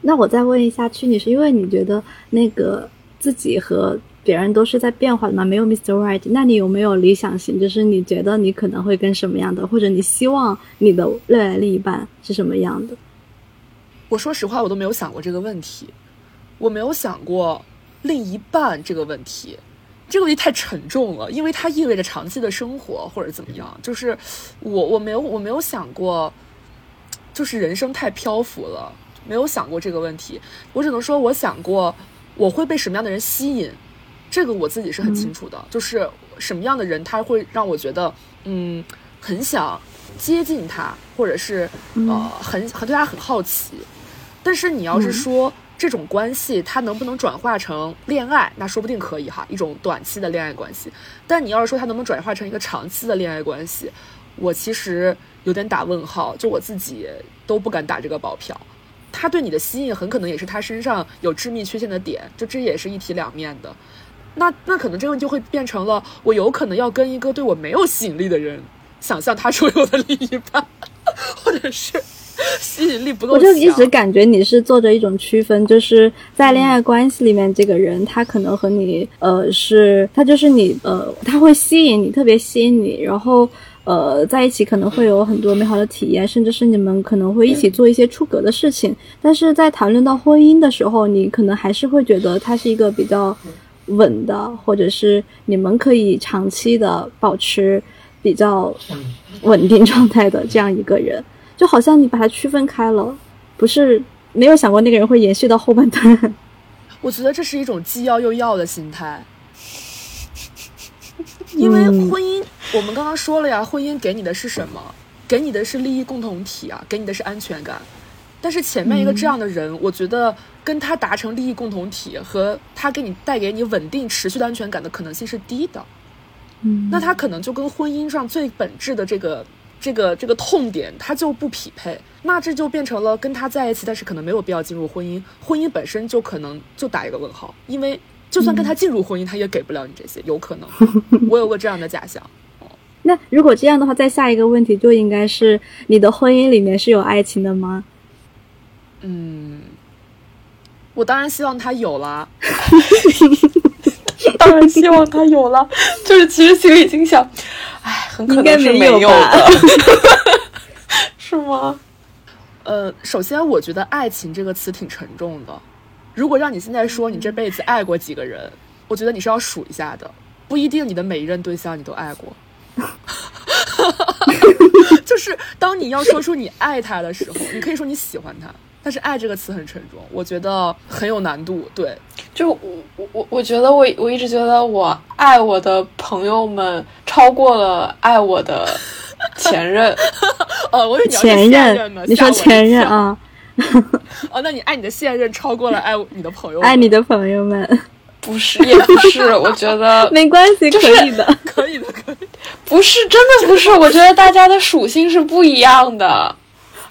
那我再问一下屈女士，因为你觉得那个自己和。别人都是在变化的嘛，没有 Mr. Right。那你有没有理想型？就是你觉得你可能会跟什么样的，或者你希望你的未来另一半是什么样的？我说实话，我都没有想过这个问题。我没有想过另一半这个问题，这个问题太沉重了，因为它意味着长期的生活或者怎么样。就是我我没有我没有想过，就是人生太漂浮了，没有想过这个问题。我只能说，我想过我会被什么样的人吸引。这个我自己是很清楚的，就是什么样的人他会让我觉得，嗯，很想接近他，或者是呃，很很对他很好奇。但是你要是说这种关系它能不能转化成恋爱，那说不定可以哈，一种短期的恋爱关系。但你要是说它能不能转化成一个长期的恋爱关系，我其实有点打问号，就我自己都不敢打这个保票。他对你的吸引很可能也是他身上有致命缺陷的点，就这也是一体两面的。那那可能这个就会变成了，我有可能要跟一个对我没有吸引力的人，想象他是我的另一半，或者是 吸引力不够我就一直感觉你是做着一种区分，就是在恋爱关系里面，这个人他可能和你呃是，他就是你呃他会吸引你，特别吸引你，然后呃在一起可能会有很多美好的体验，甚至是你们可能会一起做一些出格的事情，但是在谈论到婚姻的时候，你可能还是会觉得他是一个比较。稳的，或者是你们可以长期的保持比较稳定状态的这样一个人，就好像你把它区分开了，不是没有想过那个人会延续到后半段。我觉得这是一种既要又要的心态，因为婚姻，我们刚刚说了呀，婚姻给你的是什么？给你的是利益共同体啊，给你的是安全感。但是前面一个这样的人，我觉得跟他达成利益共同体和他给你带给你稳定持续的安全感的可能性是低的。嗯，那他可能就跟婚姻上最本质的这个这个这个痛点，他就不匹配。那这就变成了跟他在一起，但是可能没有必要进入婚姻，婚姻本身就可能就打一个问号，因为就算跟他进入婚姻，他也给不了你这些，有可能。我有个这样的假想。那如果这样的话，再下一个问题就应该是你的婚姻里面是有爱情的吗？嗯，我当然希望他有了，当然希望他有了。就是其实心里已经想，哎，很可能是没有的，是吗？呃，首先我觉得“爱情”这个词挺沉重的。如果让你现在说你这辈子爱过几个人，我觉得你是要数一下的，不一定你的每一任对象你都爱过。就是当你要说出你爱他的时候，你可以说你喜欢他。但是“爱”这个词很沉重，我觉得很有难度。对，就我我我我觉得我我一直觉得我爱我的朋友们超过了爱我的前任。哦，我以为前任呢？你说前任啊？哦，那你爱你的现任超过了爱你的朋友？爱你的朋友们？不是，也不是。我觉得 没关系，可以的，可以的，可以。不是，真的不是。我觉得大家的属性是不一样的。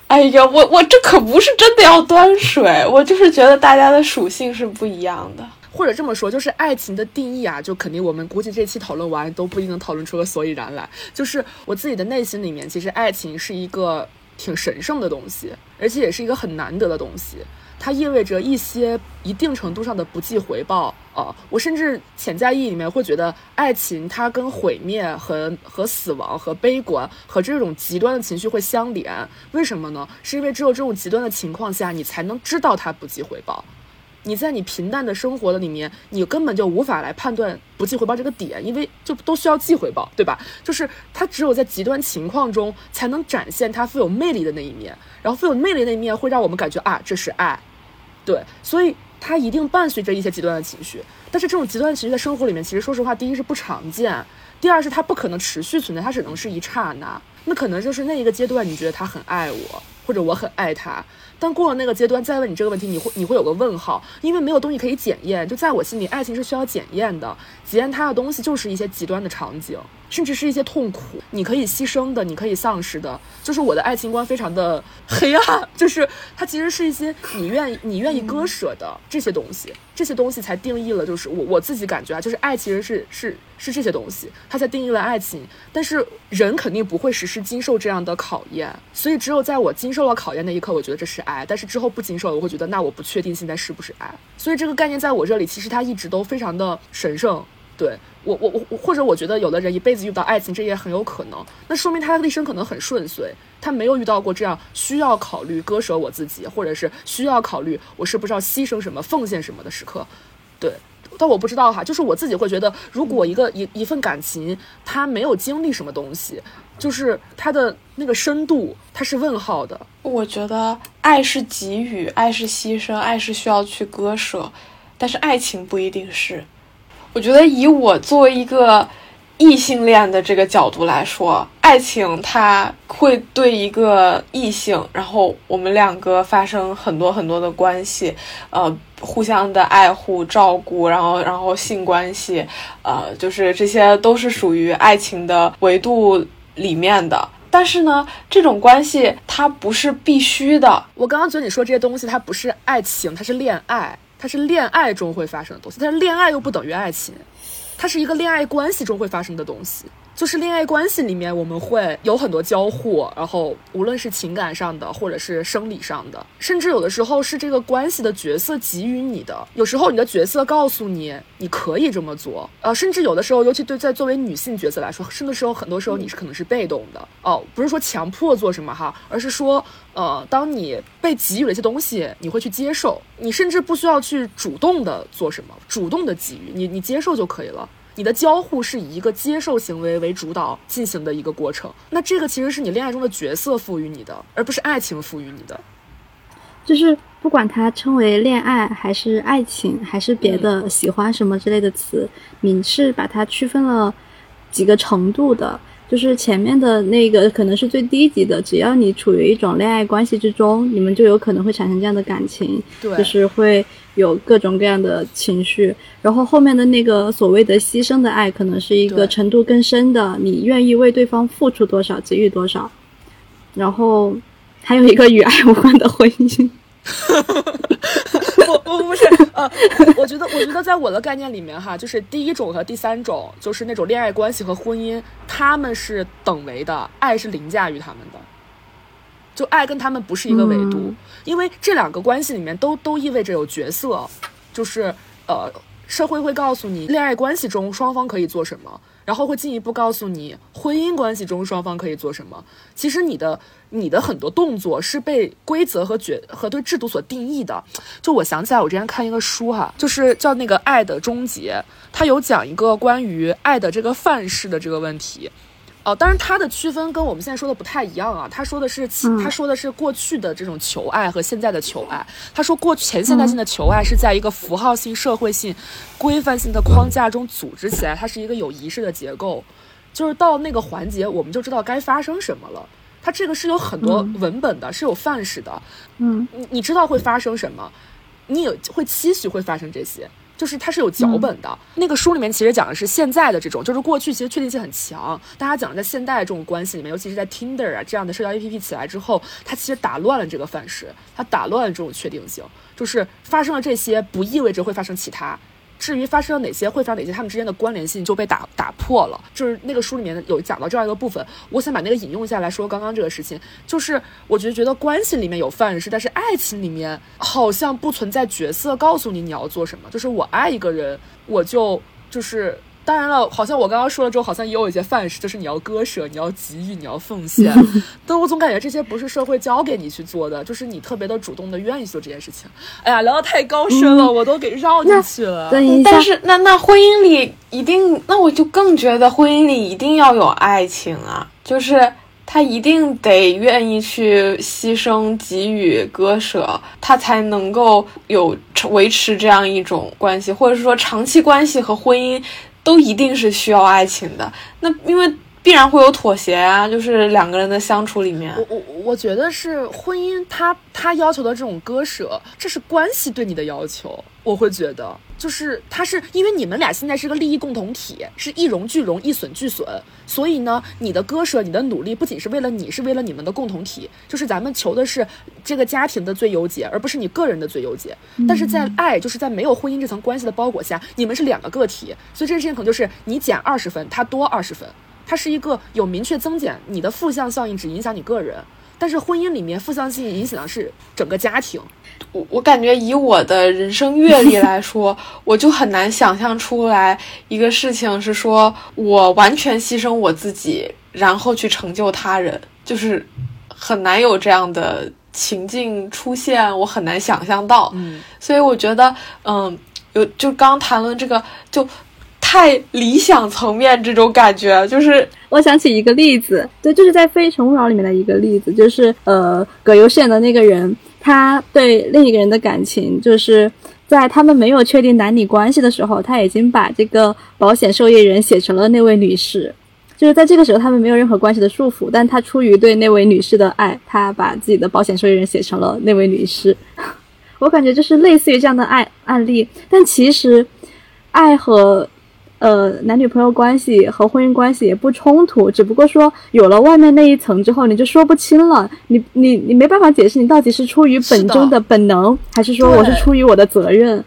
哎呀，我我这可不是真的要端水，我就是觉得大家的属性是不一样的，或者这么说，就是爱情的定义啊，就肯定我们估计这期讨论完都不一定能讨论出个所以然来。就是我自己的内心里面，其实爱情是一个挺神圣的东西，而且也是一个很难得的东西。它意味着一些一定程度上的不计回报啊！我甚至潜在意义里面会觉得，爱情它跟毁灭和和死亡和悲观和这种极端的情绪会相连。为什么呢？是因为只有这种极端的情况下，你才能知道它不计回报。你在你平淡的生活的里面，你根本就无法来判断不计回报这个点，因为就都需要计回报，对吧？就是它只有在极端情况中才能展现它富有魅力的那一面，然后富有魅力那一面会让我们感觉啊，这是爱，对，所以它一定伴随着一些极端的情绪。但是这种极端情绪在生活里面，其实说实话，第一是不常见，第二是它不可能持续存在，它只能是一刹那。那可能就是那一个阶段，你觉得他很爱我，或者我很爱他。但过了那个阶段，再问你这个问题，你会你会有个问号，因为没有东西可以检验。就在我心里，爱情是需要检验的，检验它的东西就是一些极端的场景，甚至是一些痛苦，你可以牺牲的，你可以丧失的。就是我的爱情观非常的黑暗，就是它其实是一些你愿意你愿意割舍的这些东西，这些东西才定义了，就是我我自己感觉啊，就是爱其实是是是这些东西，它才定义了爱情。但是人肯定不会时时经受这样的考验，所以只有在我经受了考验那一刻，我觉得这是。爱，但是之后不经受，我会觉得那我不确定现在是不是爱，所以这个概念在我这里其实它一直都非常的神圣。对我，我，我，或者我觉得有的人一辈子遇到爱情，这也很有可能，那说明他的一生可能很顺遂，他没有遇到过这样需要考虑割舍我自己，或者是需要考虑我是不是要牺牲什么、奉献什么的时刻。对，但我不知道哈，就是我自己会觉得，如果一个一一份感情，他没有经历什么东西。就是他的那个深度，它是问号的。我觉得爱是给予，爱是牺牲，爱是需要去割舍，但是爱情不一定是。我觉得以我作为一个异性恋的这个角度来说，爱情它会对一个异性，然后我们两个发生很多很多的关系，呃，互相的爱护、照顾，然后然后性关系，呃，就是这些都是属于爱情的维度。里面的，但是呢，这种关系它不是必须的。我刚刚觉得你说这些东西，它不是爱情，它是恋爱，它是恋爱中会发生的东西。但是恋爱又不等于爱情，它是一个恋爱关系中会发生的东西。就是恋爱关系里面，我们会有很多交互，然后无论是情感上的，或者是生理上的，甚至有的时候是这个关系的角色给予你的。有时候你的角色告诉你你可以这么做，呃，甚至有的时候，尤其对在作为女性角色来说，甚至时候很多时候你是可能是被动的哦，不是说强迫做什么哈，而是说，呃，当你被给予了一些东西，你会去接受，你甚至不需要去主动的做什么，主动的给予你，你接受就可以了。你的交互是以一个接受行为为主导进行的一个过程，那这个其实是你恋爱中的角色赋予你的，而不是爱情赋予你的。就是不管它称为恋爱还是爱情，还是别的喜欢什么之类的词，你是把它区分了几个程度的。就是前面的那个可能是最低级的，只要你处于一种恋爱关系之中，你们就有可能会产生这样的感情，对，就是会有各种各样的情绪。然后后面的那个所谓的牺牲的爱，可能是一个程度更深的，你愿意为对方付出多少，给予多少。然后还有一个与爱无关的婚姻。不不不是，呃，我觉得我觉得在我的概念里面哈，就是第一种和第三种，就是那种恋爱关系和婚姻，他们是等维的，爱是凌驾于他们的，就爱跟他们不是一个维度，因为这两个关系里面都都意味着有角色，就是呃，社会会告诉你恋爱关系中双方可以做什么。然后会进一步告诉你，婚姻关系中双方可以做什么。其实你的你的很多动作是被规则和决和对制度所定义的。就我想起来，我之前看一个书哈，就是叫那个《爱的终结》，它有讲一个关于爱的这个范式的这个问题。哦，当然，它的区分跟我们现在说的不太一样啊。他说的是，他说的是过去的这种求爱和现在的求爱。他说，过前现代性的求爱是在一个符号性、社会性、规范性的框架中组织起来，它是一个有仪式的结构。就是到那个环节，我们就知道该发生什么了。它这个是有很多文本的，是有范式的。嗯，你你知道会发生什么，你也会期许会发生这些。就是它是有脚本的，那个书里面其实讲的是现在的这种，就是过去其实确定性很强。大家讲的在现代这种关系里面，尤其是在 Tinder 啊这样的社交 APP 起来之后，它其实打乱了这个范式，它打乱了这种确定性。就是发生了这些，不意味着会发生其他，至于发生了哪些，会发生哪些，他们之间的关联性就被打打破了。就是那个书里面有讲到这样一个部分，我想把那个引用下来说刚刚这个事情，就是我觉得觉得关系里面有范式，但是爱情里面好像不存在角色告诉你你要做什么，就是我爱一个人，我就就是。当然了，好像我刚刚说了之后，好像也有一些范式，就是你要割舍，你要给予，你要奉献。但我总感觉这些不是社会教给你去做的，就是你特别的主动的愿意做这件事情。哎呀，聊得太高深了，我都给绕进去了。但是那那婚姻里一定，那我就更觉得婚姻里一定要有爱情啊，就是他一定得愿意去牺牲、给予、割舍，他才能够有维持这样一种关系，或者是说长期关系和婚姻。都一定是需要爱情的，那因为必然会有妥协啊，就是两个人的相处里面，我我我觉得是婚姻，他他要求的这种割舍，这是关系对你的要求，我会觉得。就是他是因为你们俩现在是个利益共同体，是一荣俱荣，一损俱损，所以呢，你的割舍，你的努力，不仅是为了你，是为了你们的共同体。就是咱们求的是这个家庭的最优解，而不是你个人的最优解。但是在爱，就是在没有婚姻这层关系的包裹下，你们是两个个体，所以这件事情可能就是你减二十分，他多二十分，它是一个有明确增减，你的负向效应只影响你个人。但是婚姻里面负向性影响的是整个家庭，我我感觉以我的人生阅历来说，我就很难想象出来一个事情是说我完全牺牲我自己，然后去成就他人，就是很难有这样的情境出现，我很难想象到。嗯，所以我觉得，嗯，有就刚谈论这个就。太理想层面这种感觉，就是我想起一个例子，对，就是在《非诚勿扰》里面的一个例子，就是呃，葛优饰演的那个人，他对另一个人的感情，就是在他们没有确定男女关系的时候，他已经把这个保险受益人写成了那位女士，就是在这个时候他们没有任何关系的束缚，但他出于对那位女士的爱，他把自己的保险受益人写成了那位女士。我感觉就是类似于这样的爱案例，但其实爱和。呃，男女朋友关系和婚姻关系也不冲突，只不过说有了外面那一层之后，你就说不清了。你你你没办法解释，你到底是出于本真的本能，还是说我是出于我的责任？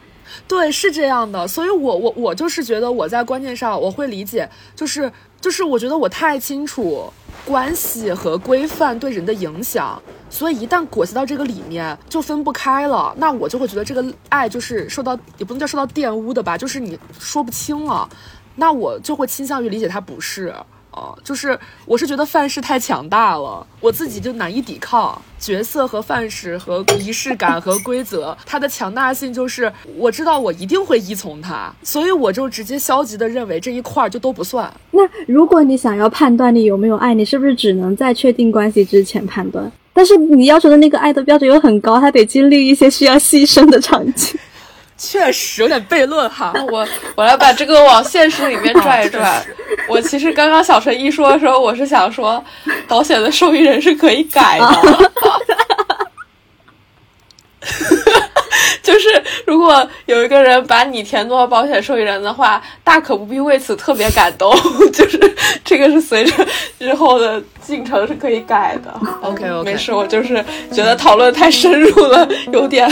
对，是这样的。所以我我我就是觉得我在观念上我会理解，就是就是我觉得我太清楚关系和规范对人的影响，所以一旦裹挟到这个里面就分不开了。那我就会觉得这个爱就是受到也不能叫受到玷污的吧，就是你说不清了。那我就会倾向于理解他不是，就是我是觉得范式太强大了，我自己就难以抵抗角色和范式和仪式感和规则，它的强大性就是我知道我一定会依从它，所以我就直接消极的认为这一块儿就都不算。那如果你想要判断你有没有爱，你是不是只能在确定关系之前判断？但是你要求的那个爱的标准又很高，他得经历一些需要牺牲的场景。确实有点悖论哈，我我来把这个往现实里面拽一拽。我其实刚刚小陈一说的时候，我是想说，保险的受益人是可以改的。就是如果有一个人把你填作保险受益人的话，大可不必为此特别感动。就是这个是随着日后的进程是可以改的。OK OK，没事，我就是觉得讨论太深入了，有点。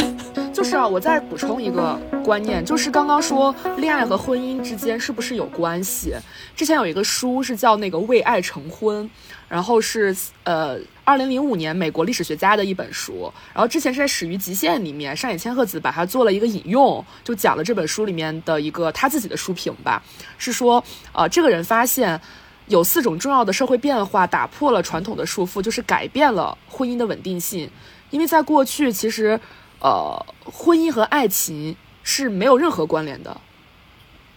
就是啊，我再补充一个观念，就是刚刚说恋爱和婚姻之间是不是有关系？之前有一个书是叫那个《为爱成婚》，然后是呃。二零零五年，美国历史学家的一本书，然后之前是在《始于极限》里面，上野千鹤子把它做了一个引用，就讲了这本书里面的一个他自己的书评吧，是说，呃，这个人发现有四种重要的社会变化打破了传统的束缚，就是改变了婚姻的稳定性，因为在过去其实，呃，婚姻和爱情是没有任何关联的，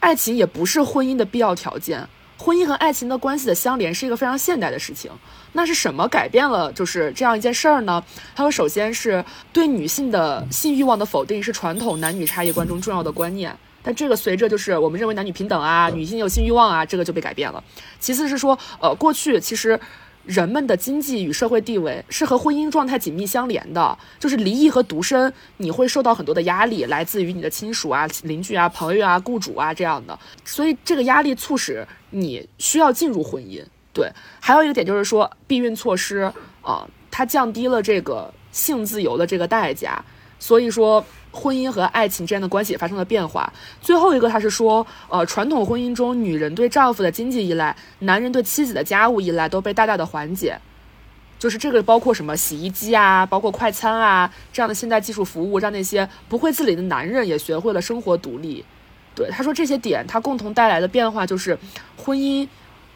爱情也不是婚姻的必要条件。婚姻和爱情的关系的相连是一个非常现代的事情。那是什么改变了就是这样一件事儿呢？他说，首先是对女性的性欲望的否定是传统男女差异观中重要的观念，但这个随着就是我们认为男女平等啊，女性有性欲望啊，这个就被改变了。其次是说，呃，过去其实。人们的经济与社会地位是和婚姻状态紧密相连的，就是离异和独身，你会受到很多的压力，来自于你的亲属啊、邻居啊、朋友啊、雇主啊这样的，所以这个压力促使你需要进入婚姻。对，还有一个点就是说避孕措施啊，它降低了这个性自由的这个代价。所以说。婚姻和爱情之间的关系也发生了变化。最后一个，他是说，呃，传统婚姻中，女人对丈夫的经济依赖，男人对妻子的家务依赖都被大大的缓解。就是这个，包括什么洗衣机啊，包括快餐啊这样的现代技术服务，让那些不会自理的男人也学会了生活独立。对，他说这些点，他共同带来的变化就是婚姻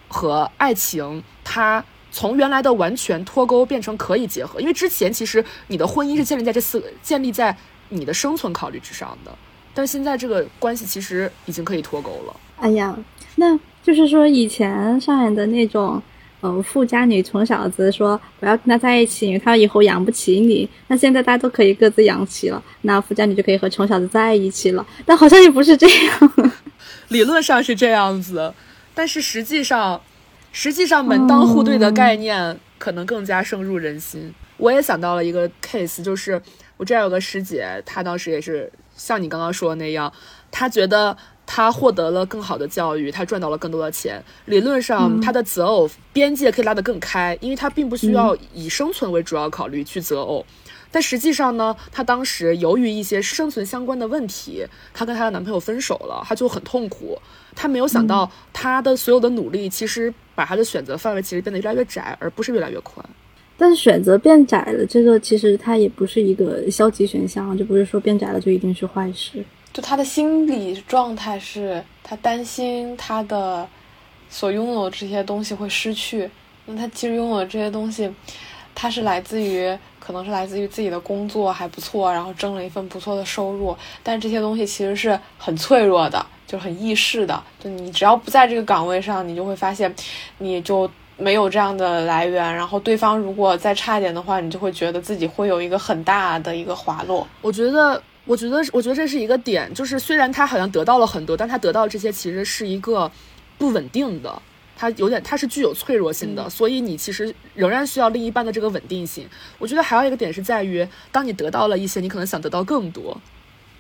和爱情，它从原来的完全脱钩变成可以结合。因为之前其实你的婚姻是建立在这四个，建立在。你的生存考虑之上的，但现在这个关系其实已经可以脱钩了。哎呀，那就是说以前上演的那种，呃，富家女穷小子，说我要跟他在一起，因为他以后养不起你。那现在大家都可以各自养起了，那富家女就可以和穷小子在一起了。但好像也不是这样，理论上是这样子，但是实际上，实际上门当户对的概念可能更加深入人心。我也想到了一个 case，就是。我这儿有个师姐，她当时也是像你刚刚说的那样，她觉得她获得了更好的教育，她赚到了更多的钱。理论上，她的择偶边界可以拉得更开，因为她并不需要以生存为主要考虑去择偶。但实际上呢，她当时由于一些生存相关的问题，她跟她的男朋友分手了，她就很痛苦。她没有想到，她的所有的努力其实把她的选择范围其实变得越来越窄，而不是越来越宽。但是选择变窄了，这个其实它也不是一个消极选项，就不是说变窄了就一定是坏事。就他的心理状态是，他担心他的所拥有的这些东西会失去。那他其实拥有的这些东西，他是来自于，可能是来自于自己的工作还不错，然后挣了一份不错的收入。但这些东西其实是很脆弱的，就很易逝的。就你只要不在这个岗位上，你就会发现，你就。没有这样的来源，然后对方如果再差一点的话，你就会觉得自己会有一个很大的一个滑落。我觉得，我觉得，我觉得这是一个点，就是虽然他好像得到了很多，但他得到这些其实是一个不稳定的，他有点，他是具有脆弱性的，所以你其实仍然需要另一半的这个稳定性。我觉得还有一个点是在于，当你得到了一些，你可能想得到更多。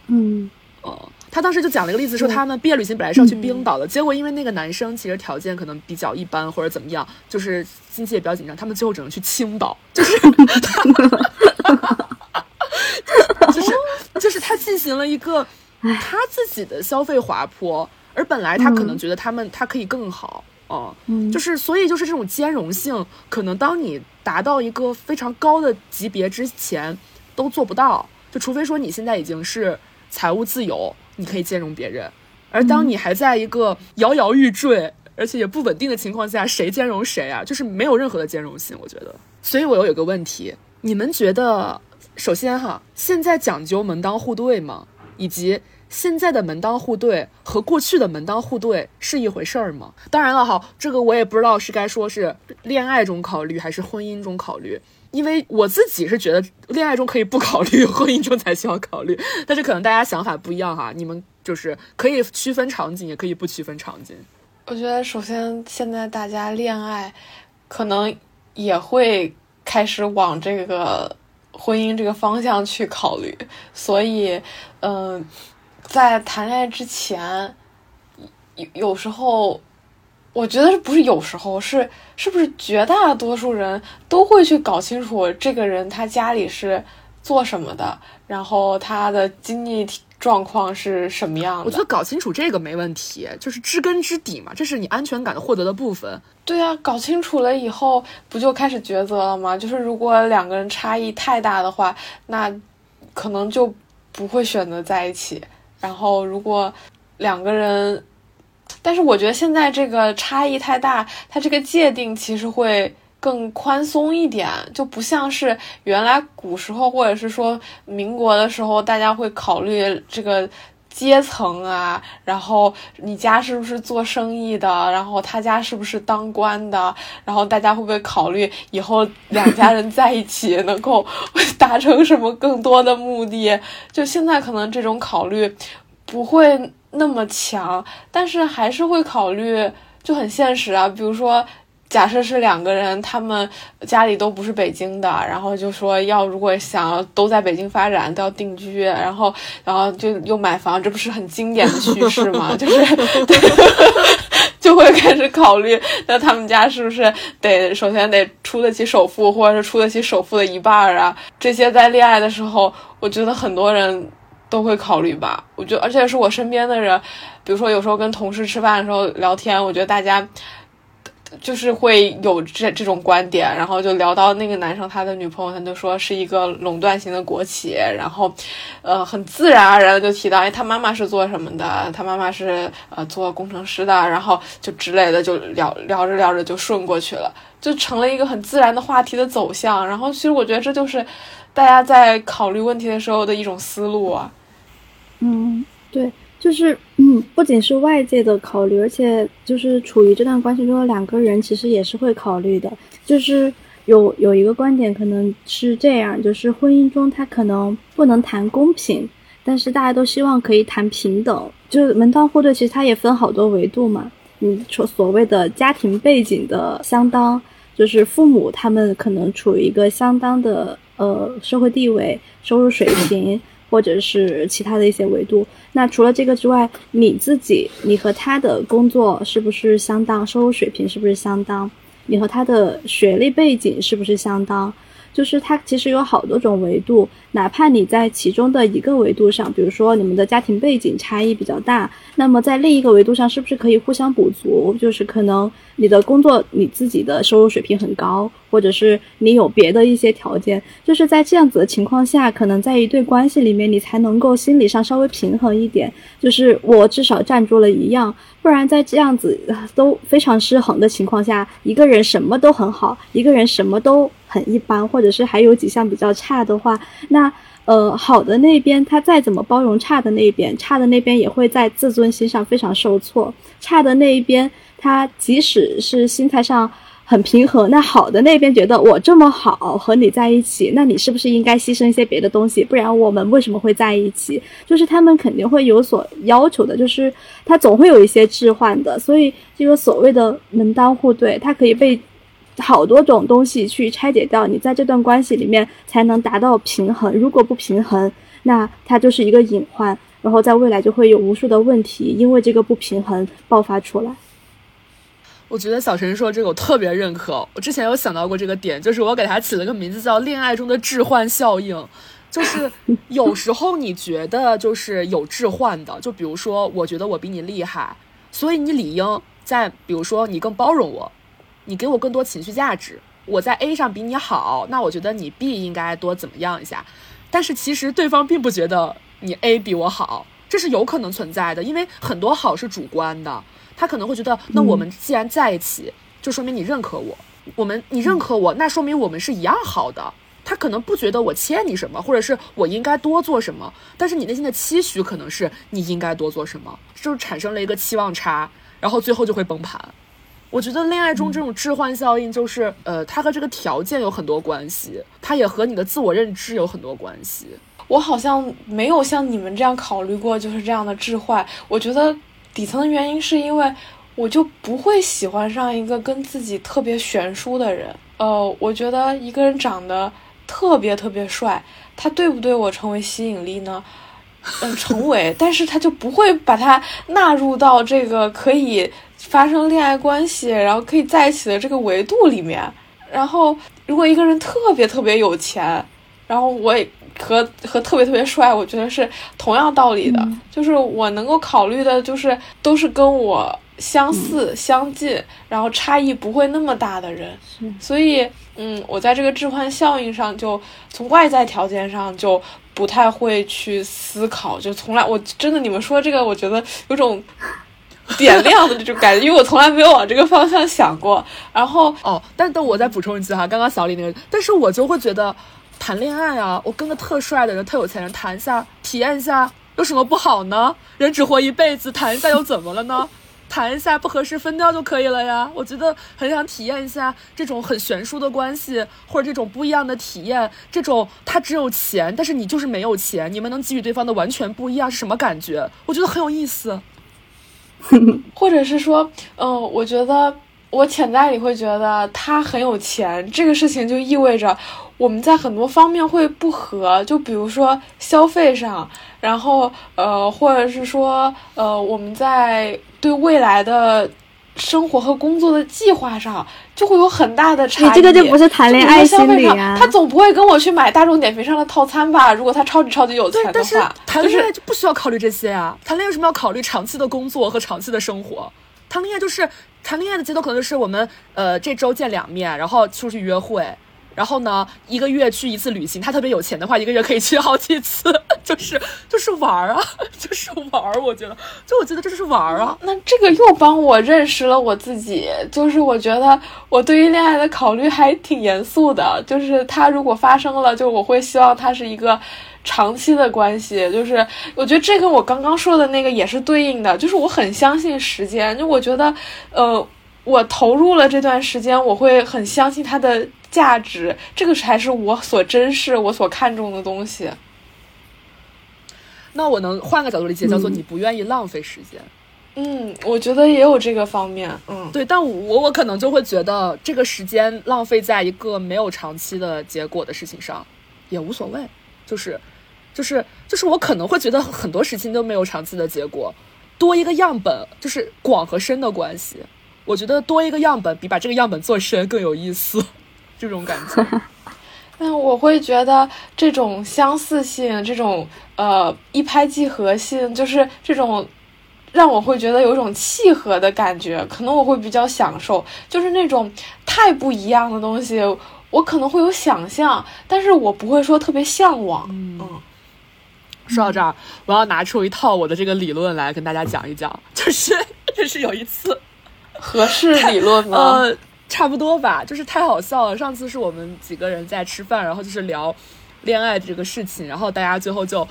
嗯。哦，他当时就讲了一个例子，说他们毕业旅行本来是要去冰岛的，结果因为那个男生其实条件可能比较一般或者怎么样，就是经济也比较紧张，他们最后只能去青岛，就是，就是 就是他进行了一个他自己的消费滑坡，而本来他可能觉得他们他可以更好，哦，就是所以就是这种兼容性，可能当你达到一个非常高的级别之前都做不到，就除非说你现在已经是。财务自由，你可以兼容别人；而当你还在一个摇摇欲坠，而且也不稳定的情况下，谁兼容谁啊？就是没有任何的兼容性，我觉得。所以我又有个问题，你们觉得，首先哈，现在讲究门当户对吗？以及现在的门当户对和过去的门当户对是一回事儿吗？当然了，哈，这个我也不知道是该说是恋爱中考虑还是婚姻中考虑。因为我自己是觉得恋爱中可以不考虑，婚姻中才需要考虑。但是可能大家想法不一样哈，你们就是可以区分场景，也可以不区分场景。我觉得首先现在大家恋爱，可能也会开始往这个婚姻这个方向去考虑。所以，嗯，在谈恋爱之前，有有时候。我觉得是不是有时候是是不是绝大多数人都会去搞清楚这个人他家里是做什么的，然后他的经济状况是什么样的。我觉得搞清楚这个没问题，就是知根知底嘛，这是你安全感的获得的部分。对啊，搞清楚了以后不就开始抉择了吗？就是如果两个人差异太大的话，那可能就不会选择在一起。然后如果两个人。但是我觉得现在这个差异太大，它这个界定其实会更宽松一点，就不像是原来古时候或者是说民国的时候，大家会考虑这个阶层啊，然后你家是不是做生意的，然后他家是不是当官的，然后大家会不会考虑以后两家人在一起能够达成什么更多的目的？就现在可能这种考虑不会。那么强，但是还是会考虑，就很现实啊。比如说，假设是两个人，他们家里都不是北京的，然后就说要如果想要都在北京发展，都要定居，然后然后就又买房，这不是很经典的趋势吗？就是，就会开始考虑，那他们家是不是得首先得出得起首付，或者是出得起首付的一半啊？这些在恋爱的时候，我觉得很多人都会考虑吧。我觉得，而且是我身边的人，比如说有时候跟同事吃饭的时候聊天，我觉得大家。就是会有这这种观点，然后就聊到那个男生他的女朋友，他就说是一个垄断型的国企，然后，呃，很自然而然的就提到，哎，他妈妈是做什么的？他妈妈是呃做工程师的，然后就之类的就聊聊着聊着就顺过去了，就成了一个很自然的话题的走向。然后其实我觉得这就是大家在考虑问题的时候的一种思路啊。嗯，对。就是，嗯，不仅是外界的考虑，而且就是处于这段关系中的两个人，其实也是会考虑的。就是有有一个观点可能是这样，就是婚姻中他可能不能谈公平，但是大家都希望可以谈平等。就是门当户对，其实它也分好多维度嘛。你所所谓的家庭背景的相当，就是父母他们可能处于一个相当的呃社会地位、收入水平。或者是其他的一些维度。那除了这个之外，你自己，你和他的工作是不是相当？收入水平是不是相当？你和他的学历背景是不是相当？就是他其实有好多种维度，哪怕你在其中的一个维度上，比如说你们的家庭背景差异比较大，那么在另一个维度上是不是可以互相补足？就是可能你的工作你自己的收入水平很高，或者是你有别的一些条件，就是在这样子的情况下，可能在一对关系里面，你才能够心理上稍微平衡一点，就是我至少站住了一样，不然在这样子都非常失衡的情况下，一个人什么都很好，一个人什么都。很一般，或者是还有几项比较差的话，那呃好的那边他再怎么包容差的那边，差的那边也会在自尊心上非常受挫。差的那一边，他即使是心态上很平和，那好的那边觉得我这么好和你在一起，那你是不是应该牺牲一些别的东西？不然我们为什么会在一起？就是他们肯定会有所要求的，就是他总会有一些置换的。所以这个所谓的门当户对，它可以被。好多种东西去拆解掉，你在这段关系里面才能达到平衡。如果不平衡，那它就是一个隐患，然后在未来就会有无数的问题，因为这个不平衡爆发出来。我觉得小陈说这个我特别认可。我之前有想到过这个点，就是我给他起了个名字叫“恋爱中的置换效应”，就是有时候你觉得就是有置换的，就比如说我觉得我比你厉害，所以你理应在比如说你更包容我。你给我更多情绪价值，我在 A 上比你好，那我觉得你 B 应该多怎么样一下。但是其实对方并不觉得你 A 比我好，这是有可能存在的，因为很多好是主观的。他可能会觉得，那我们既然在一起，就说明你认可我，我们你认可我，那说明我们是一样好的。他可能不觉得我欠你什么，或者是我应该多做什么，但是你内心的期许可能是你应该多做什么，就产生了一个期望差，然后最后就会崩盘。我觉得恋爱中这种置换效应，就是呃，它和这个条件有很多关系，它也和你的自我认知有很多关系。我好像没有像你们这样考虑过，就是这样的置换。我觉得底层的原因是因为我就不会喜欢上一个跟自己特别悬殊的人。呃，我觉得一个人长得特别特别帅，他对不对我成为吸引力呢？嗯，成为，但是他就不会把它纳入到这个可以。发生恋爱关系，然后可以在一起的这个维度里面，然后如果一个人特别特别有钱，然后我也和和特别特别帅，我觉得是同样道理的，就是我能够考虑的，就是都是跟我相似相近，然后差异不会那么大的人，所以嗯，我在这个置换效应上，就从外在条件上就不太会去思考，就从来我真的你们说这个，我觉得有种。点亮的这种感觉，因为我从来没有往这个方向想过。然后哦，但等我再补充一句哈，刚刚小李那个，但是我就会觉得谈恋爱啊，我跟个特帅的人、特有钱人谈一下，体验一下，有什么不好呢？人只活一辈子，谈一下又怎么了呢？谈一下不合适分掉就可以了呀。我觉得很想体验一下这种很悬殊的关系，或者这种不一样的体验。这种他只有钱，但是你就是没有钱，你们能给予对方的完全不一样，是什么感觉？我觉得很有意思。或者是说，嗯，我觉得我潜在里会觉得他很有钱，这个事情就意味着我们在很多方面会不合，就比如说消费上，然后呃，或者是说呃，我们在对未来的生活和工作的计划上就会有很大的差异。你这个就不是谈恋爱心理啊！他总不会跟我去买大众点评上的套餐吧？如果他超级超级有钱的话，谈恋爱就不需要考虑这些啊！谈恋爱为什么要考虑长期的工作和长期的生活？谈恋爱就是谈恋爱的节奏，可能就是我们呃这周见两面，然后出去约会。然后呢，一个月去一次旅行，他特别有钱的话，一个月可以去好几次，就是就是玩儿啊，就是玩儿。我觉得，就我觉得这是玩儿啊。那这个又帮我认识了我自己，就是我觉得我对于恋爱的考虑还挺严肃的。就是他如果发生了，就我会希望他是一个长期的关系。就是我觉得这跟我刚刚说的那个也是对应的，就是我很相信时间。就我觉得，呃，我投入了这段时间，我会很相信它的。价值，这个才是我所珍视、我所看重的东西。那我能换个角度理解，叫做你不愿意浪费时间。嗯，我觉得也有这个方面。嗯，对，但我我可能就会觉得这个时间浪费在一个没有长期的结果的事情上也无所谓。就是，就是，就是我可能会觉得很多事情都没有长期的结果，多一个样本就是广和深的关系。我觉得多一个样本比把这个样本做深更有意思。这种感觉，那 我会觉得这种相似性，这种呃一拍即合性，就是这种让我会觉得有一种契合的感觉，可能我会比较享受。就是那种太不一样的东西，我可能会有想象，但是我不会说特别向往。嗯，说到这儿，我要拿出一套我的这个理论来跟大家讲一讲，就是 就是有一次合适理论吗？呃差不多吧，就是太好笑了。上次是我们几个人在吃饭，然后就是聊恋爱这个事情，然后大家最后就，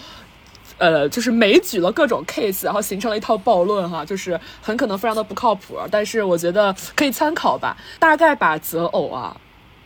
呃，就是枚举了各种 case，然后形成了一套暴论哈，就是很可能非常的不靠谱，但是我觉得可以参考吧。大概把择偶啊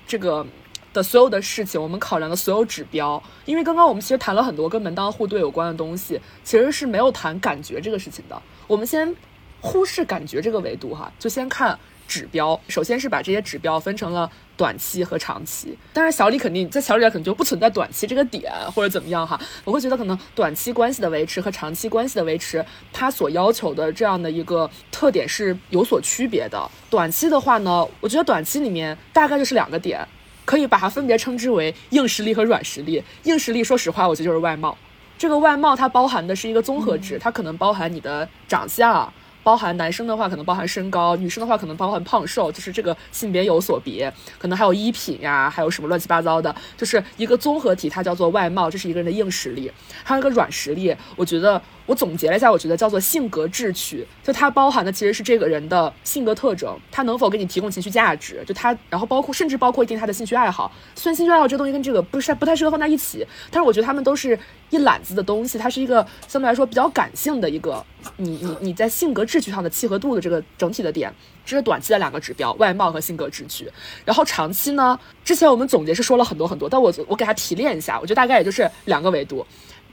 这个的所有的事情，我们考量的所有指标，因为刚刚我们其实谈了很多跟门当户对有关的东西，其实是没有谈感觉这个事情的。我们先忽视感觉这个维度哈，就先看。指标首先是把这些指标分成了短期和长期，当然小李肯定在小李这可能就不存在短期这个点或者怎么样哈，我会觉得可能短期关系的维持和长期关系的维持，它所要求的这样的一个特点是有所区别的。短期的话呢，我觉得短期里面大概就是两个点，可以把它分别称之为硬实力和软实力。硬实力说实话，我觉得就是外貌，这个外貌它包含的是一个综合值，它可能包含你的长相。包含男生的话，可能包含身高；女生的话，可能包含胖瘦，就是这个性别有所别。可能还有衣品呀，还有什么乱七八糟的，就是一个综合体，它叫做外貌，这是一个人的硬实力。还有一个软实力，我觉得。我总结了一下，我觉得叫做性格智取，就它包含的其实是这个人的性格特征，他能否给你提供情绪价值，就他，然后包括甚至包括一定他的兴趣爱好。虽然兴趣爱好这东西跟这个不是不太适合放在一起，但是我觉得他们都是一揽子的东西，它是一个相对来说比较感性的一个，你你你在性格智取上的契合度的这个整体的点，这是短期的两个指标，外貌和性格智取。然后长期呢，之前我们总结是说了很多很多，但我我给他提炼一下，我觉得大概也就是两个维度。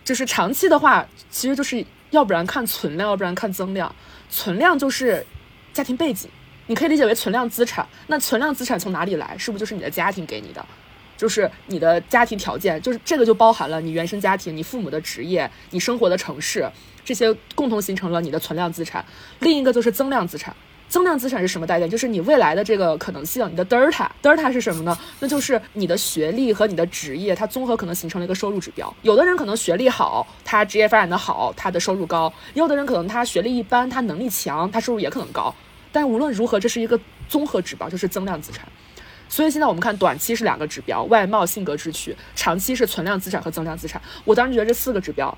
就是长期的话，其实就是要不然看存量，要不然看增量。存量就是家庭背景，你可以理解为存量资产。那存量资产从哪里来？是不是就是你的家庭给你的？就是你的家庭条件，就是这个就包含了你原生家庭、你父母的职业、你生活的城市，这些共同形成了你的存量资产。另一个就是增量资产。增量资产是什么概念？就是你未来的这个可能性，你的 delta，delta 是什么呢？那就是你的学历和你的职业，它综合可能形成了一个收入指标。有的人可能学历好，他职业发展的好，他的收入高；有的人可能他学历一般，他能力强，他收入也可能高。但无论如何，这是一个综合指标，就是增量资产。所以现在我们看，短期是两个指标：外貌、性格、智取；长期是存量资产和增量资产。我当时觉得这四个指标，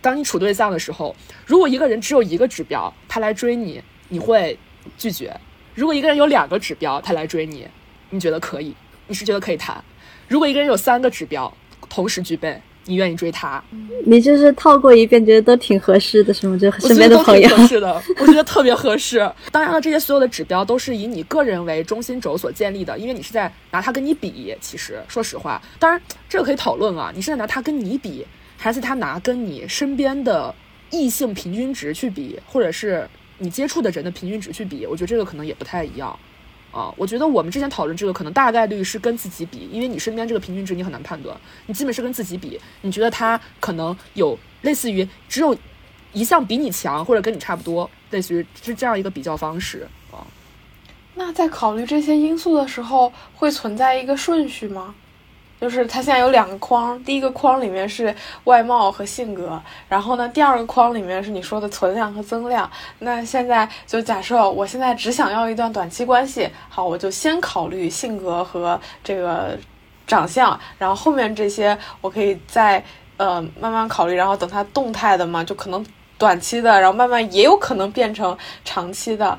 当你处对象的时候，如果一个人只有一个指标，他来追你，你会？拒绝。如果一个人有两个指标，他来追你，你觉得可以？你是觉得可以谈？如果一个人有三个指标同时具备，你愿意追他？你就是套过一遍，觉得都挺合适的，是吗？就身边的朋友。是的，我觉得特别合适。当然了，这些所有的指标都是以你个人为中心轴所建立的，因为你是在拿它跟你比。其实，说实话，当然这个可以讨论啊，你是在拿它跟你比，还是他拿跟你身边的异性平均值去比，或者是？你接触的人的平均值去比，我觉得这个可能也不太一样，啊，我觉得我们之前讨论这个可能大概率是跟自己比，因为你身边这个平均值你很难判断，你基本是跟自己比，你觉得他可能有类似于只有一项比你强或者跟你差不多，类似于是这样一个比较方式啊。那在考虑这些因素的时候，会存在一个顺序吗？就是它现在有两个框，第一个框里面是外貌和性格，然后呢，第二个框里面是你说的存量和增量。那现在就假设我现在只想要一段短期关系，好，我就先考虑性格和这个长相，然后后面这些我可以再呃慢慢考虑，然后等它动态的嘛，就可能短期的，然后慢慢也有可能变成长期的。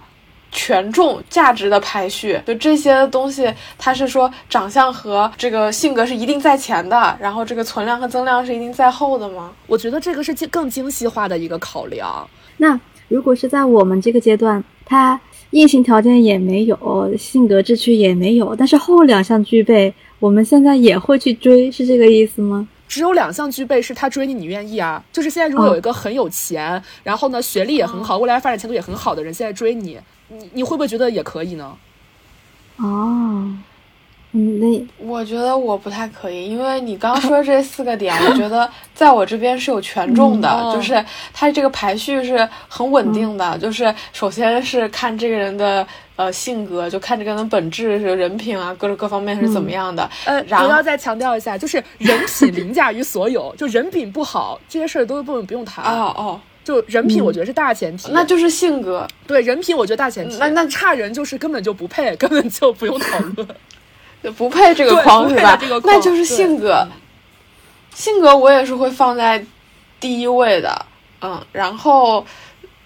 权重价值的排序，就这些东西，它是说长相和这个性格是一定在前的，然后这个存量和增量是一定在后的吗？我觉得这个是更精细化的一个考量。那如果是在我们这个阶段，他硬性条件也没有，性格志趣也没有，但是后两项具备，我们现在也会去追，是这个意思吗？只有两项具备是他追你，你愿意啊？就是现在如果有一个很有钱，然后呢学历也很好，未来发展前途也很好的人，现在追你。你你会不会觉得也可以呢？哦，嗯，那我觉得我不太可以，因为你刚说这四个点，我觉得在我这边是有权重的，就是它这个排序是很稳定的，就是首先是看这个人的呃性格，就看这个人本质是人品啊，各种各方面是怎么样的。呃，然后要再强调一下，就是人品凌驾于所有，就人品不好这些事儿都不不用谈。哦哦。就人品，我觉得是大前提，那就是性格。对人品，我觉得大前提。那那差人就是根本就不配，根本就不用讨论，不配这个框是吧？这个那就是性格。性格我也是会放在第一位的，嗯，然后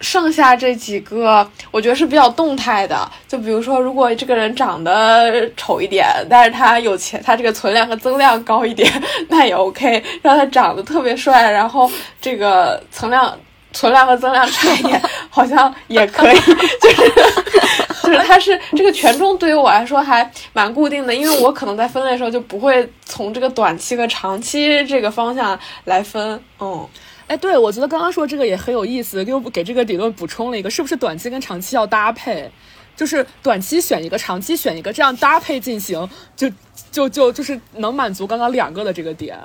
剩下这几个，我觉得是比较动态的。就比如说，如果这个人长得丑一点，但是他有钱，他这个存量和增量高一点，那也 OK。让他长得特别帅，然后这个存量。存量和增量差一点，好像也可以，就是就是它是这个权重对于我来说还蛮固定的，因为我可能在分类的时候就不会从这个短期和长期这个方向来分。嗯，哎，对，我觉得刚刚说这个也很有意思，又给这个理论补充了一个，是不是短期跟长期要搭配？就是短期选一个，长期选一个，这样搭配进行，就就就就是能满足刚刚两个的这个点。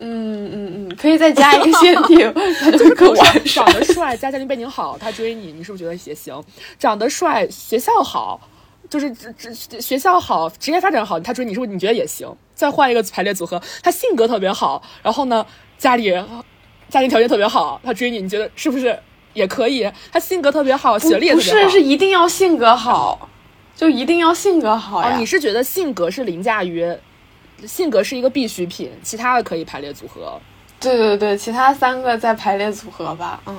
嗯嗯嗯，可以再加一个限定，他就更完长得帅，加家庭背景好，他追你，你是不是觉得也行？长得帅，学校好，就是这这学校好，职业发展好，他追你是不是你觉得也行？再换一个排列组合，他性格特别好，然后呢，家里家庭条件特别好，他追你，你觉得是不是也可以？他性格特别好，学历也不是是一定要性格好，就一定要性格好呀？你是觉得性格是凌驾于？性格是一个必需品，其他的可以排列组合。对对对，其他三个再排列组合吧。嗯，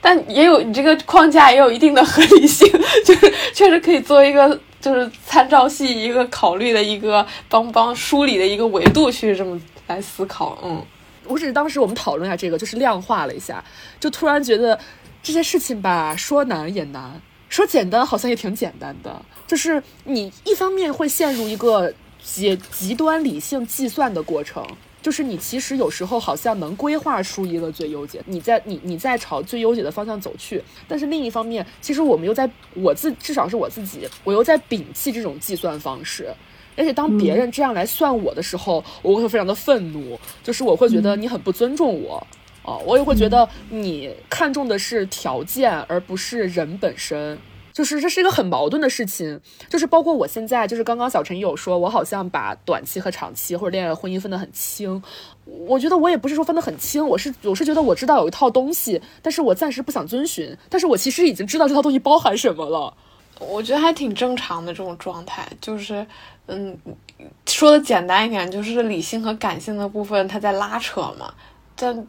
但也有你这个框架也有一定的合理性，就是确实可以做一个就是参照系，一个考虑的一个帮帮梳理的一个维度去这么来思考。嗯，我只是当时我们讨论一下这个，就是量化了一下，就突然觉得这些事情吧，说难也难，说简单好像也挺简单的。就是你一方面会陷入一个。极极端理性计算的过程，就是你其实有时候好像能规划出一个最优解，你在你你在朝最优解的方向走去。但是另一方面，其实我们又在我自至少是我自己，我又在摒弃这种计算方式。而且当别人这样来算我的时候，我会非常的愤怒，就是我会觉得你很不尊重我哦，我也会觉得你看重的是条件而不是人本身。就是这是一个很矛盾的事情，就是包括我现在，就是刚刚小陈有说，我好像把短期和长期或者恋爱婚姻分得很清，我觉得我也不是说分得很清，我是我是觉得我知道有一套东西，但是我暂时不想遵循，但是我其实已经知道这套东西包含什么了，我觉得还挺正常的这种状态，就是嗯，说的简单一点，就是理性和感性的部分它在拉扯嘛，但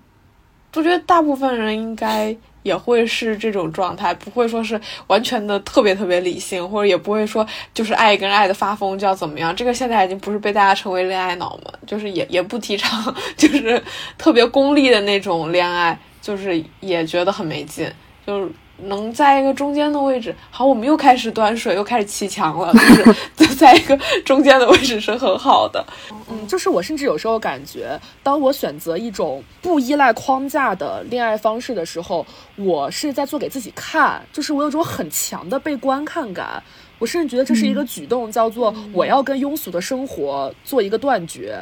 我觉得大部分人应该。也会是这种状态，不会说是完全的特别特别理性，或者也不会说就是爱跟爱的发疯就要怎么样。这个现在已经不是被大家称为恋爱脑嘛，就是也也不提倡，就是特别功利的那种恋爱，就是也觉得很没劲，就是。能在一个中间的位置，好，我们又开始端水，又开始砌墙了，就是在一个中间的位置是很好的。嗯，就是我甚至有时候感觉，当我选择一种不依赖框架的恋爱方式的时候，我是在做给自己看，就是我有种很强的被观看感。我甚至觉得这是一个举动，叫做我要跟庸俗的生活做一个断绝，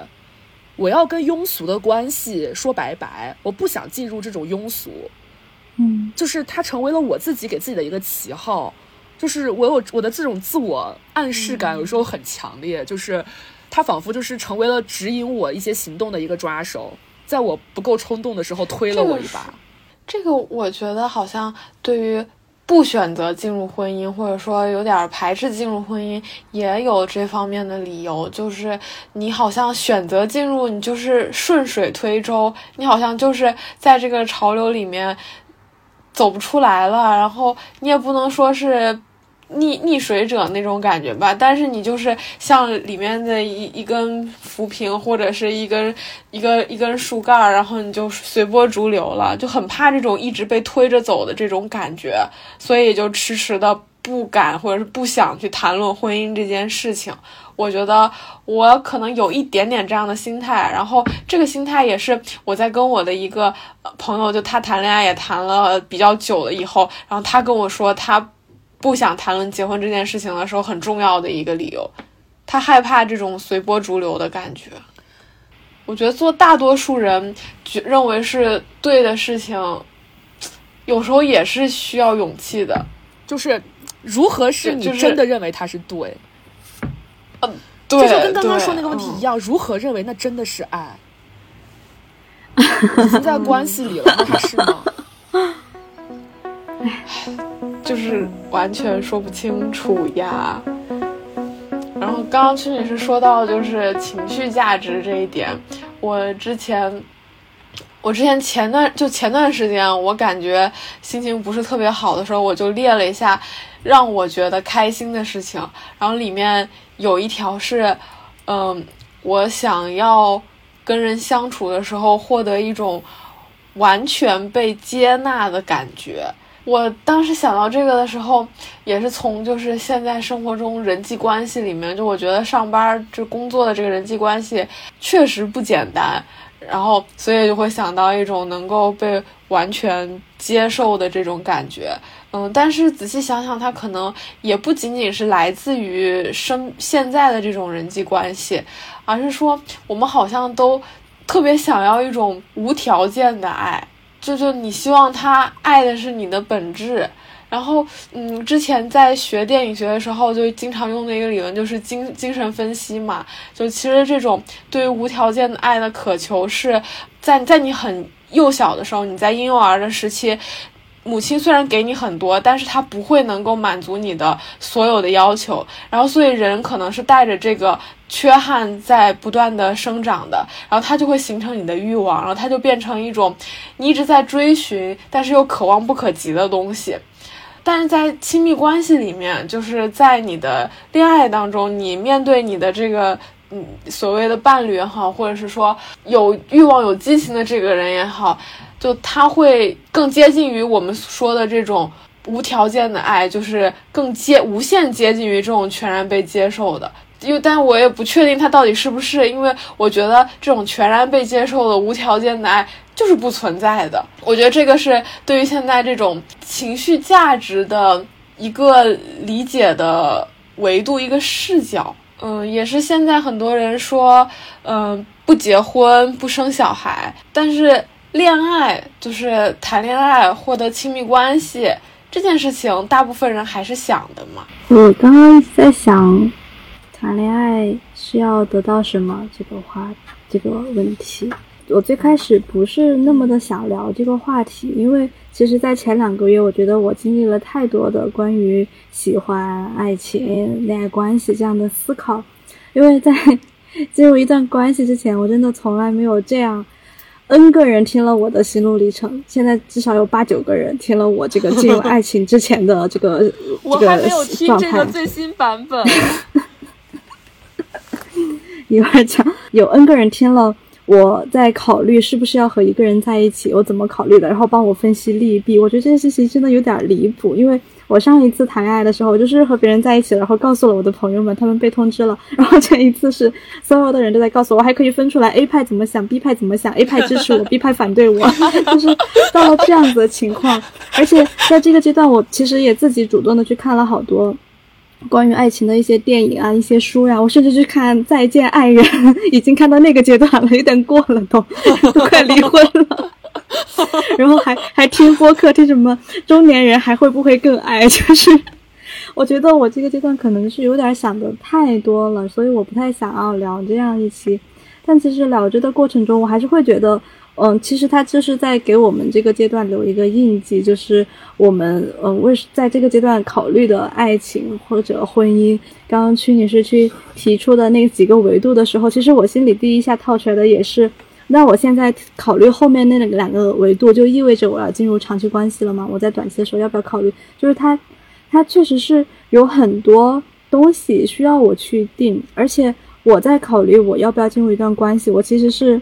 我要跟庸俗的关系说拜拜，我不想进入这种庸俗。嗯，就是它成为了我自己给自己的一个旗号，就是我有我的这种自我暗示感，有时候很强烈，就是它仿佛就是成为了指引我一些行动的一个抓手，在我不够冲动的时候推了我一把。这个我觉得好像对于。不选择进入婚姻，或者说有点排斥进入婚姻，也有这方面的理由。就是你好像选择进入，你就是顺水推舟，你好像就是在这个潮流里面走不出来了。然后你也不能说是。溺溺水者那种感觉吧，但是你就是像里面的一一根浮萍或者是一根一个一根树干，然后你就随波逐流了，就很怕这种一直被推着走的这种感觉，所以就迟迟的不敢或者是不想去谈论婚姻这件事情。我觉得我可能有一点点这样的心态，然后这个心态也是我在跟我的一个朋友，就他谈恋爱也谈了比较久了以后，然后他跟我说他。不想谈论结婚这件事情的时候，很重要的一个理由，他害怕这种随波逐流的感觉。我觉得做大多数人认为是对的事情，有时候也是需要勇气的。就是如何是你真的认为他是对？嗯，对，就跟刚刚说那个问题一样，如何认为那真的是爱？已经在关系里了，那还是吗？就是完全说不清楚呀。然后刚刚曲女士说到就是情绪价值这一点，我之前，我之前前段就前段时间，我感觉心情不是特别好的时候，我就列了一下让我觉得开心的事情，然后里面有一条是，嗯，我想要跟人相处的时候获得一种完全被接纳的感觉。我当时想到这个的时候，也是从就是现在生活中人际关系里面，就我觉得上班这工作的这个人际关系确实不简单，然后所以就会想到一种能够被完全接受的这种感觉，嗯，但是仔细想想，它可能也不仅仅是来自于生现在的这种人际关系，而是说我们好像都特别想要一种无条件的爱。就就你希望他爱的是你的本质，然后嗯，之前在学电影学的时候就经常用的一个理论就是精精神分析嘛。就其实这种对于无条件的爱的渴求是在在你很幼小的时候，你在婴幼儿的时期。母亲虽然给你很多，但是她不会能够满足你的所有的要求，然后所以人可能是带着这个缺憾在不断的生长的，然后它就会形成你的欲望，然后它就变成一种你一直在追寻，但是又可望不可及的东西。但是在亲密关系里面，就是在你的恋爱当中，你面对你的这个嗯所谓的伴侣也好，或者是说有欲望、有激情的这个人也好。就他会更接近于我们说的这种无条件的爱，就是更接无限接近于这种全然被接受的。因为，但我也不确定他到底是不是，因为我觉得这种全然被接受的无条件的爱就是不存在的。我觉得这个是对于现在这种情绪价值的一个理解的维度，一个视角。嗯，也是现在很多人说，嗯，不结婚不生小孩，但是。恋爱就是谈恋爱，获得亲密关系这件事情，大部分人还是想的嘛。我刚刚在想，谈恋爱是要得到什么这个话这个问题。我最开始不是那么的想聊这个话题，因为其实，在前两个月，我觉得我经历了太多的关于喜欢、爱情、恋爱关系这样的思考。因为在 进入一段关系之前，我真的从来没有这样。N 个人听了我的心路历程，现在至少有八九个人听了我这个进入爱情之前的这个 我还没有听这个最新版本。一会儿讲，有 N 个人听了。我在考虑是不是要和一个人在一起，我怎么考虑的？然后帮我分析利弊。我觉得这件事情真的有点离谱，因为我上一次谈恋爱的时候，就是和别人在一起，然后告诉了我的朋友们，他们被通知了。然后这一次是所有的人都在告诉我，还可以分出来 A 派怎么想，B 派怎么想，A 派支持我，B 派反对我，就是到了这样子的情况。而且在这个阶段，我其实也自己主动的去看了好多。关于爱情的一些电影啊，一些书呀，我甚至去看《再见爱人》，已经看到那个阶段了，有点过了，都 都快离婚了。然后还还听播客，听什么中年人还会不会更爱？就是我觉得我这个阶段可能是有点想的太多了，所以我不太想要聊这样一期。但其实聊着的过程中，我还是会觉得。嗯，其实他就是在给我们这个阶段留一个印记，就是我们嗯为在这个阶段考虑的爱情或者婚姻。刚刚曲女士去提出的那几个维度的时候，其实我心里第一下套出来的也是，那我现在考虑后面那两个维度，就意味着我要进入长期关系了吗？我在短期的时候要不要考虑？就是他，他确实是有很多东西需要我去定，而且我在考虑我要不要进入一段关系，我其实是。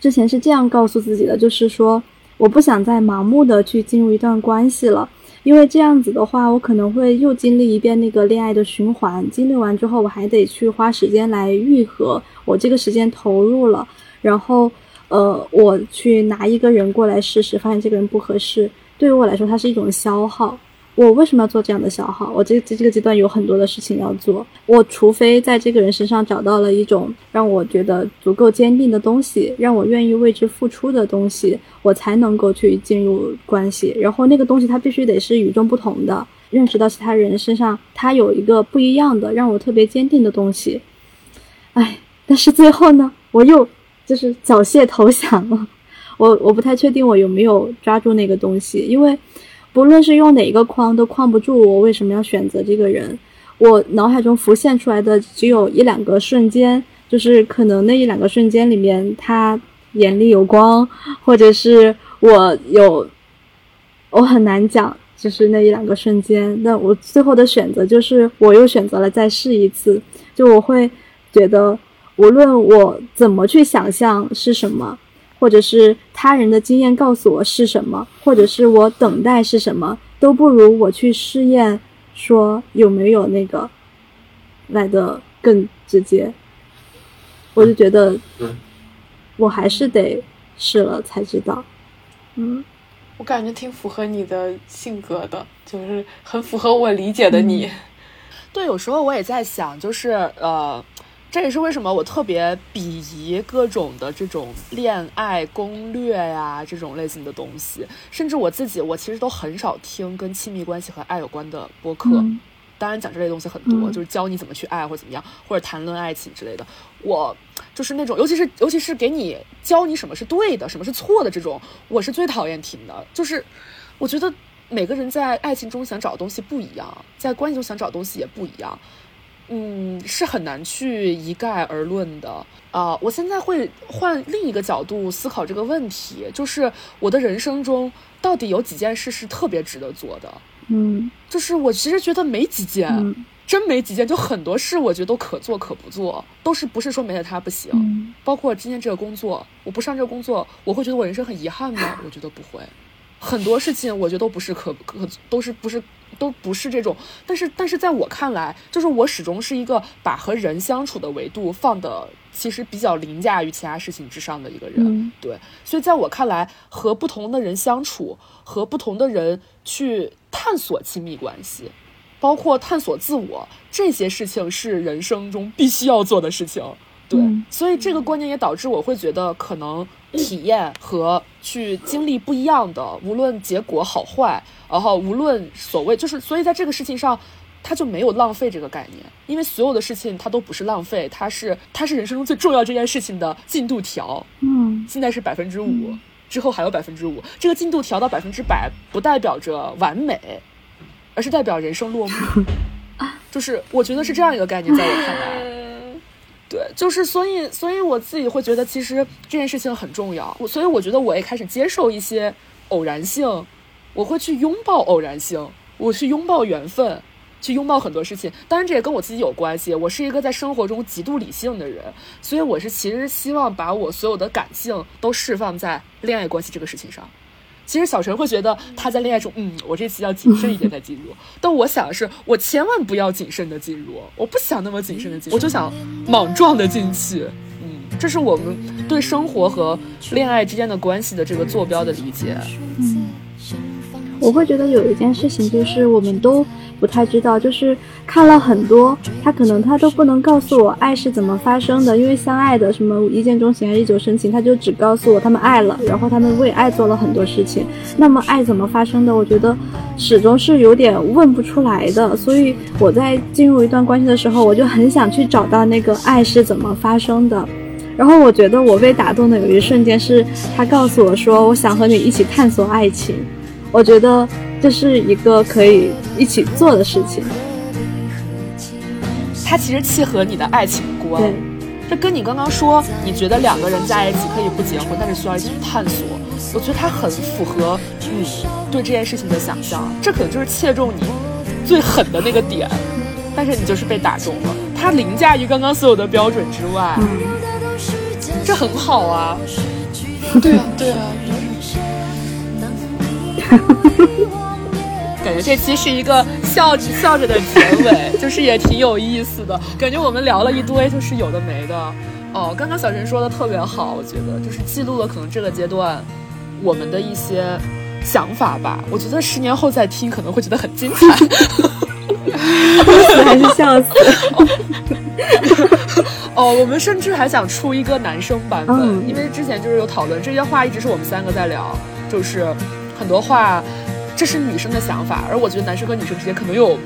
之前是这样告诉自己的，就是说，我不想再盲目的去进入一段关系了，因为这样子的话，我可能会又经历一遍那个恋爱的循环，经历完之后，我还得去花时间来愈合，我这个时间投入了，然后，呃，我去拿一个人过来试试，发现这个人不合适，对于我来说，它是一种消耗。我为什么要做这样的消耗？我这这这个阶段有很多的事情要做。我除非在这个人身上找到了一种让我觉得足够坚定的东西，让我愿意为之付出的东西，我才能够去进入关系。然后那个东西它必须得是与众不同的，认识到其他人身上他有一个不一样的，让我特别坚定的东西。哎，但是最后呢，我又就是缴械投降了。我我不太确定我有没有抓住那个东西，因为。不论是用哪一个框都框不住我为什么要选择这个人，我脑海中浮现出来的只有一两个瞬间，就是可能那一两个瞬间里面他眼里有光，或者是我有，我很难讲，就是那一两个瞬间。那我最后的选择就是我又选择了再试一次，就我会觉得无论我怎么去想象是什么。或者是他人的经验告诉我是什么，或者是我等待是什么，都不如我去试验，说有没有那个来的更直接。我就觉得，我还是得试了才知道。嗯，我感觉挺符合你的性格的，就是很符合我理解的你。对，有时候我也在想，就是呃。这也是为什么我特别鄙夷各种的这种恋爱攻略呀，这种类型的东西。甚至我自己，我其实都很少听跟亲密关系和爱有关的播客。当然，讲这类东西很多，就是教你怎么去爱或者怎么样，或者谈论爱情之类的。我就是那种，尤其是尤其是给你教你什么是对的，什么是错的这种，我是最讨厌听的。就是我觉得每个人在爱情中想找的东西不一样，在关系中想找的东西也不一样。嗯，是很难去一概而论的啊！我现在会换另一个角度思考这个问题，就是我的人生中到底有几件事是特别值得做的？嗯，就是我其实觉得没几件，真没几件，就很多事我觉得都可做可不做，都是不是说没了它不行。包括今天这个工作，我不上这个工作，我会觉得我人生很遗憾吗？我觉得不会。很多事情我觉得都不是可可，都是不是。都不是这种，但是但是在我看来，就是我始终是一个把和人相处的维度放的其实比较凌驾于其他事情之上的一个人，对，所以在我看来，和不同的人相处，和不同的人去探索亲密关系，包括探索自我，这些事情是人生中必须要做的事情，对，所以这个观念也导致我会觉得可能。体验和去经历不一样的，无论结果好坏，然后无论所谓就是，所以在这个事情上，他就没有浪费这个概念，因为所有的事情它都不是浪费，它是它是人生中最重要这件事情的进度条。嗯，现在是百分之五，之后还有百分之五，这个进度调到百分之百，不代表着完美，而是代表人生落幕。就是我觉得是这样一个概念，在我看来。对，就是所以，所以我自己会觉得，其实这件事情很重要。我所以我觉得我也开始接受一些偶然性，我会去拥抱偶然性，我去拥抱缘分，去拥抱很多事情。当然，这也跟我自己有关系。我是一个在生活中极度理性的人，所以我是其实希望把我所有的感性都释放在恋爱关系这个事情上。其实小陈会觉得他在恋爱中，嗯，我这次要谨慎一点再进入。但我想的是，我千万不要谨慎的进入，我不想那么谨慎的进入，我就想莽撞的进去。嗯，这是我们对生活和恋爱之间的关系的这个坐标的理解。嗯，我会觉得有一件事情就是，我们都不太知道，就是看了很多，他可能他都不能告诉我爱是怎么发生的，因为相爱的什么一见钟情还是日久生情，他就只告诉我他们爱了，然后他们为爱做了很多事情。那么爱怎么发生的？我觉得始终是有点问不出来的。所以我在进入一段关系的时候，我就很想去找到那个爱是怎么发生的。然后我觉得我被打动的有一瞬间是他告诉我说：“我想和你一起探索爱情。”我觉得这是一个可以一起做的事情。它其实契合你的爱情观，这跟你刚刚说你觉得两个人在一起可以不结婚，但是需要一起去探索，我觉得它很符合你对这件事情的想象。这可能就是切中你最狠的那个点，但是你就是被打中了。它凌驾于刚刚所有的标准之外，这很好啊。对啊，对啊。感觉这期是一个笑着笑着的结尾，就是也挺有意思的。感觉我们聊了一堆，就是有的没的。哦，刚刚小陈说的特别好，我觉得就是记录了可能这个阶段我们的一些想法吧。我觉得十年后再听可能会觉得很精彩。还是笑死。哦，我们甚至还想出一个男生版本，因为之前就是有讨论这些话，一直是我们三个在聊，就是。很多话，这是女生的想法，而我觉得男生和女生之间可能有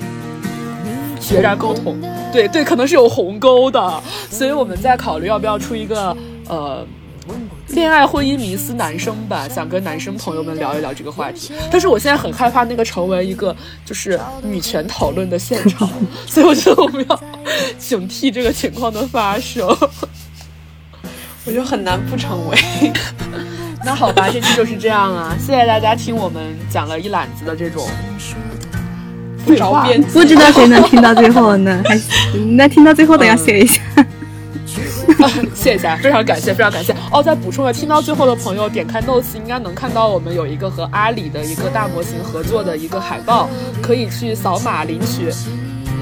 截然沟通。对对，可能是有鸿沟的，所以我们在考虑要不要出一个呃恋爱婚姻迷思男生版，想跟男生朋友们聊一聊这个话题。但是我现在很害怕那个成为一个就是女权讨论的现场，所以我觉得我们要警惕这个情况的发生。我觉得很难不成为。那好吧，这期就是这样啊！谢谢大家听我们讲了一揽子的这种不着边，不知道谁能听到最后呢？还那听到最后的要谢一下，谢一下，非常感谢，非常感谢哦！再补充个，听到最后的朋友点开 notes 应该能看到我们有一个和阿里的一个大模型合作的一个海报，可以去扫码领取，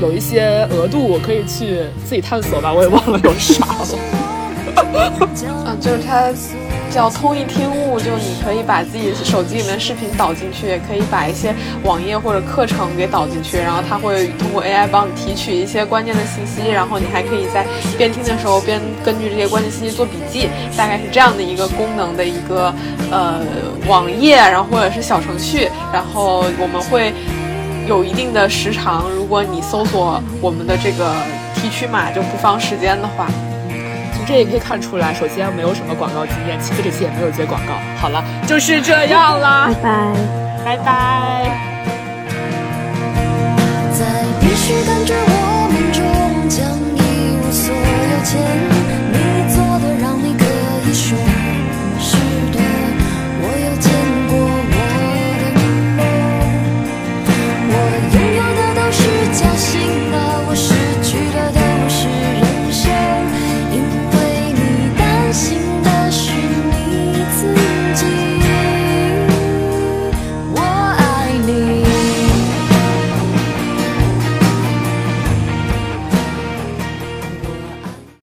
有一些额度我可以去自己探索吧，我也忘了有啥了。啊，就是它。叫通义听物，就你可以把自己手机里面的视频导进去，也可以把一些网页或者课程给导进去，然后它会通过 AI 帮你提取一些关键的信息，然后你还可以在边听的时候边根据这些关键信息做笔记，大概是这样的一个功能的一个呃网页，然后或者是小程序，然后我们会有一定的时长，如果你搜索我们的这个提取码就不放时间的话。这也可以看出来首先没有什么广告经验其次这期也没有接广告。好了就是这样啦。拜拜。拜拜。在必须感觉我们终将一无所有前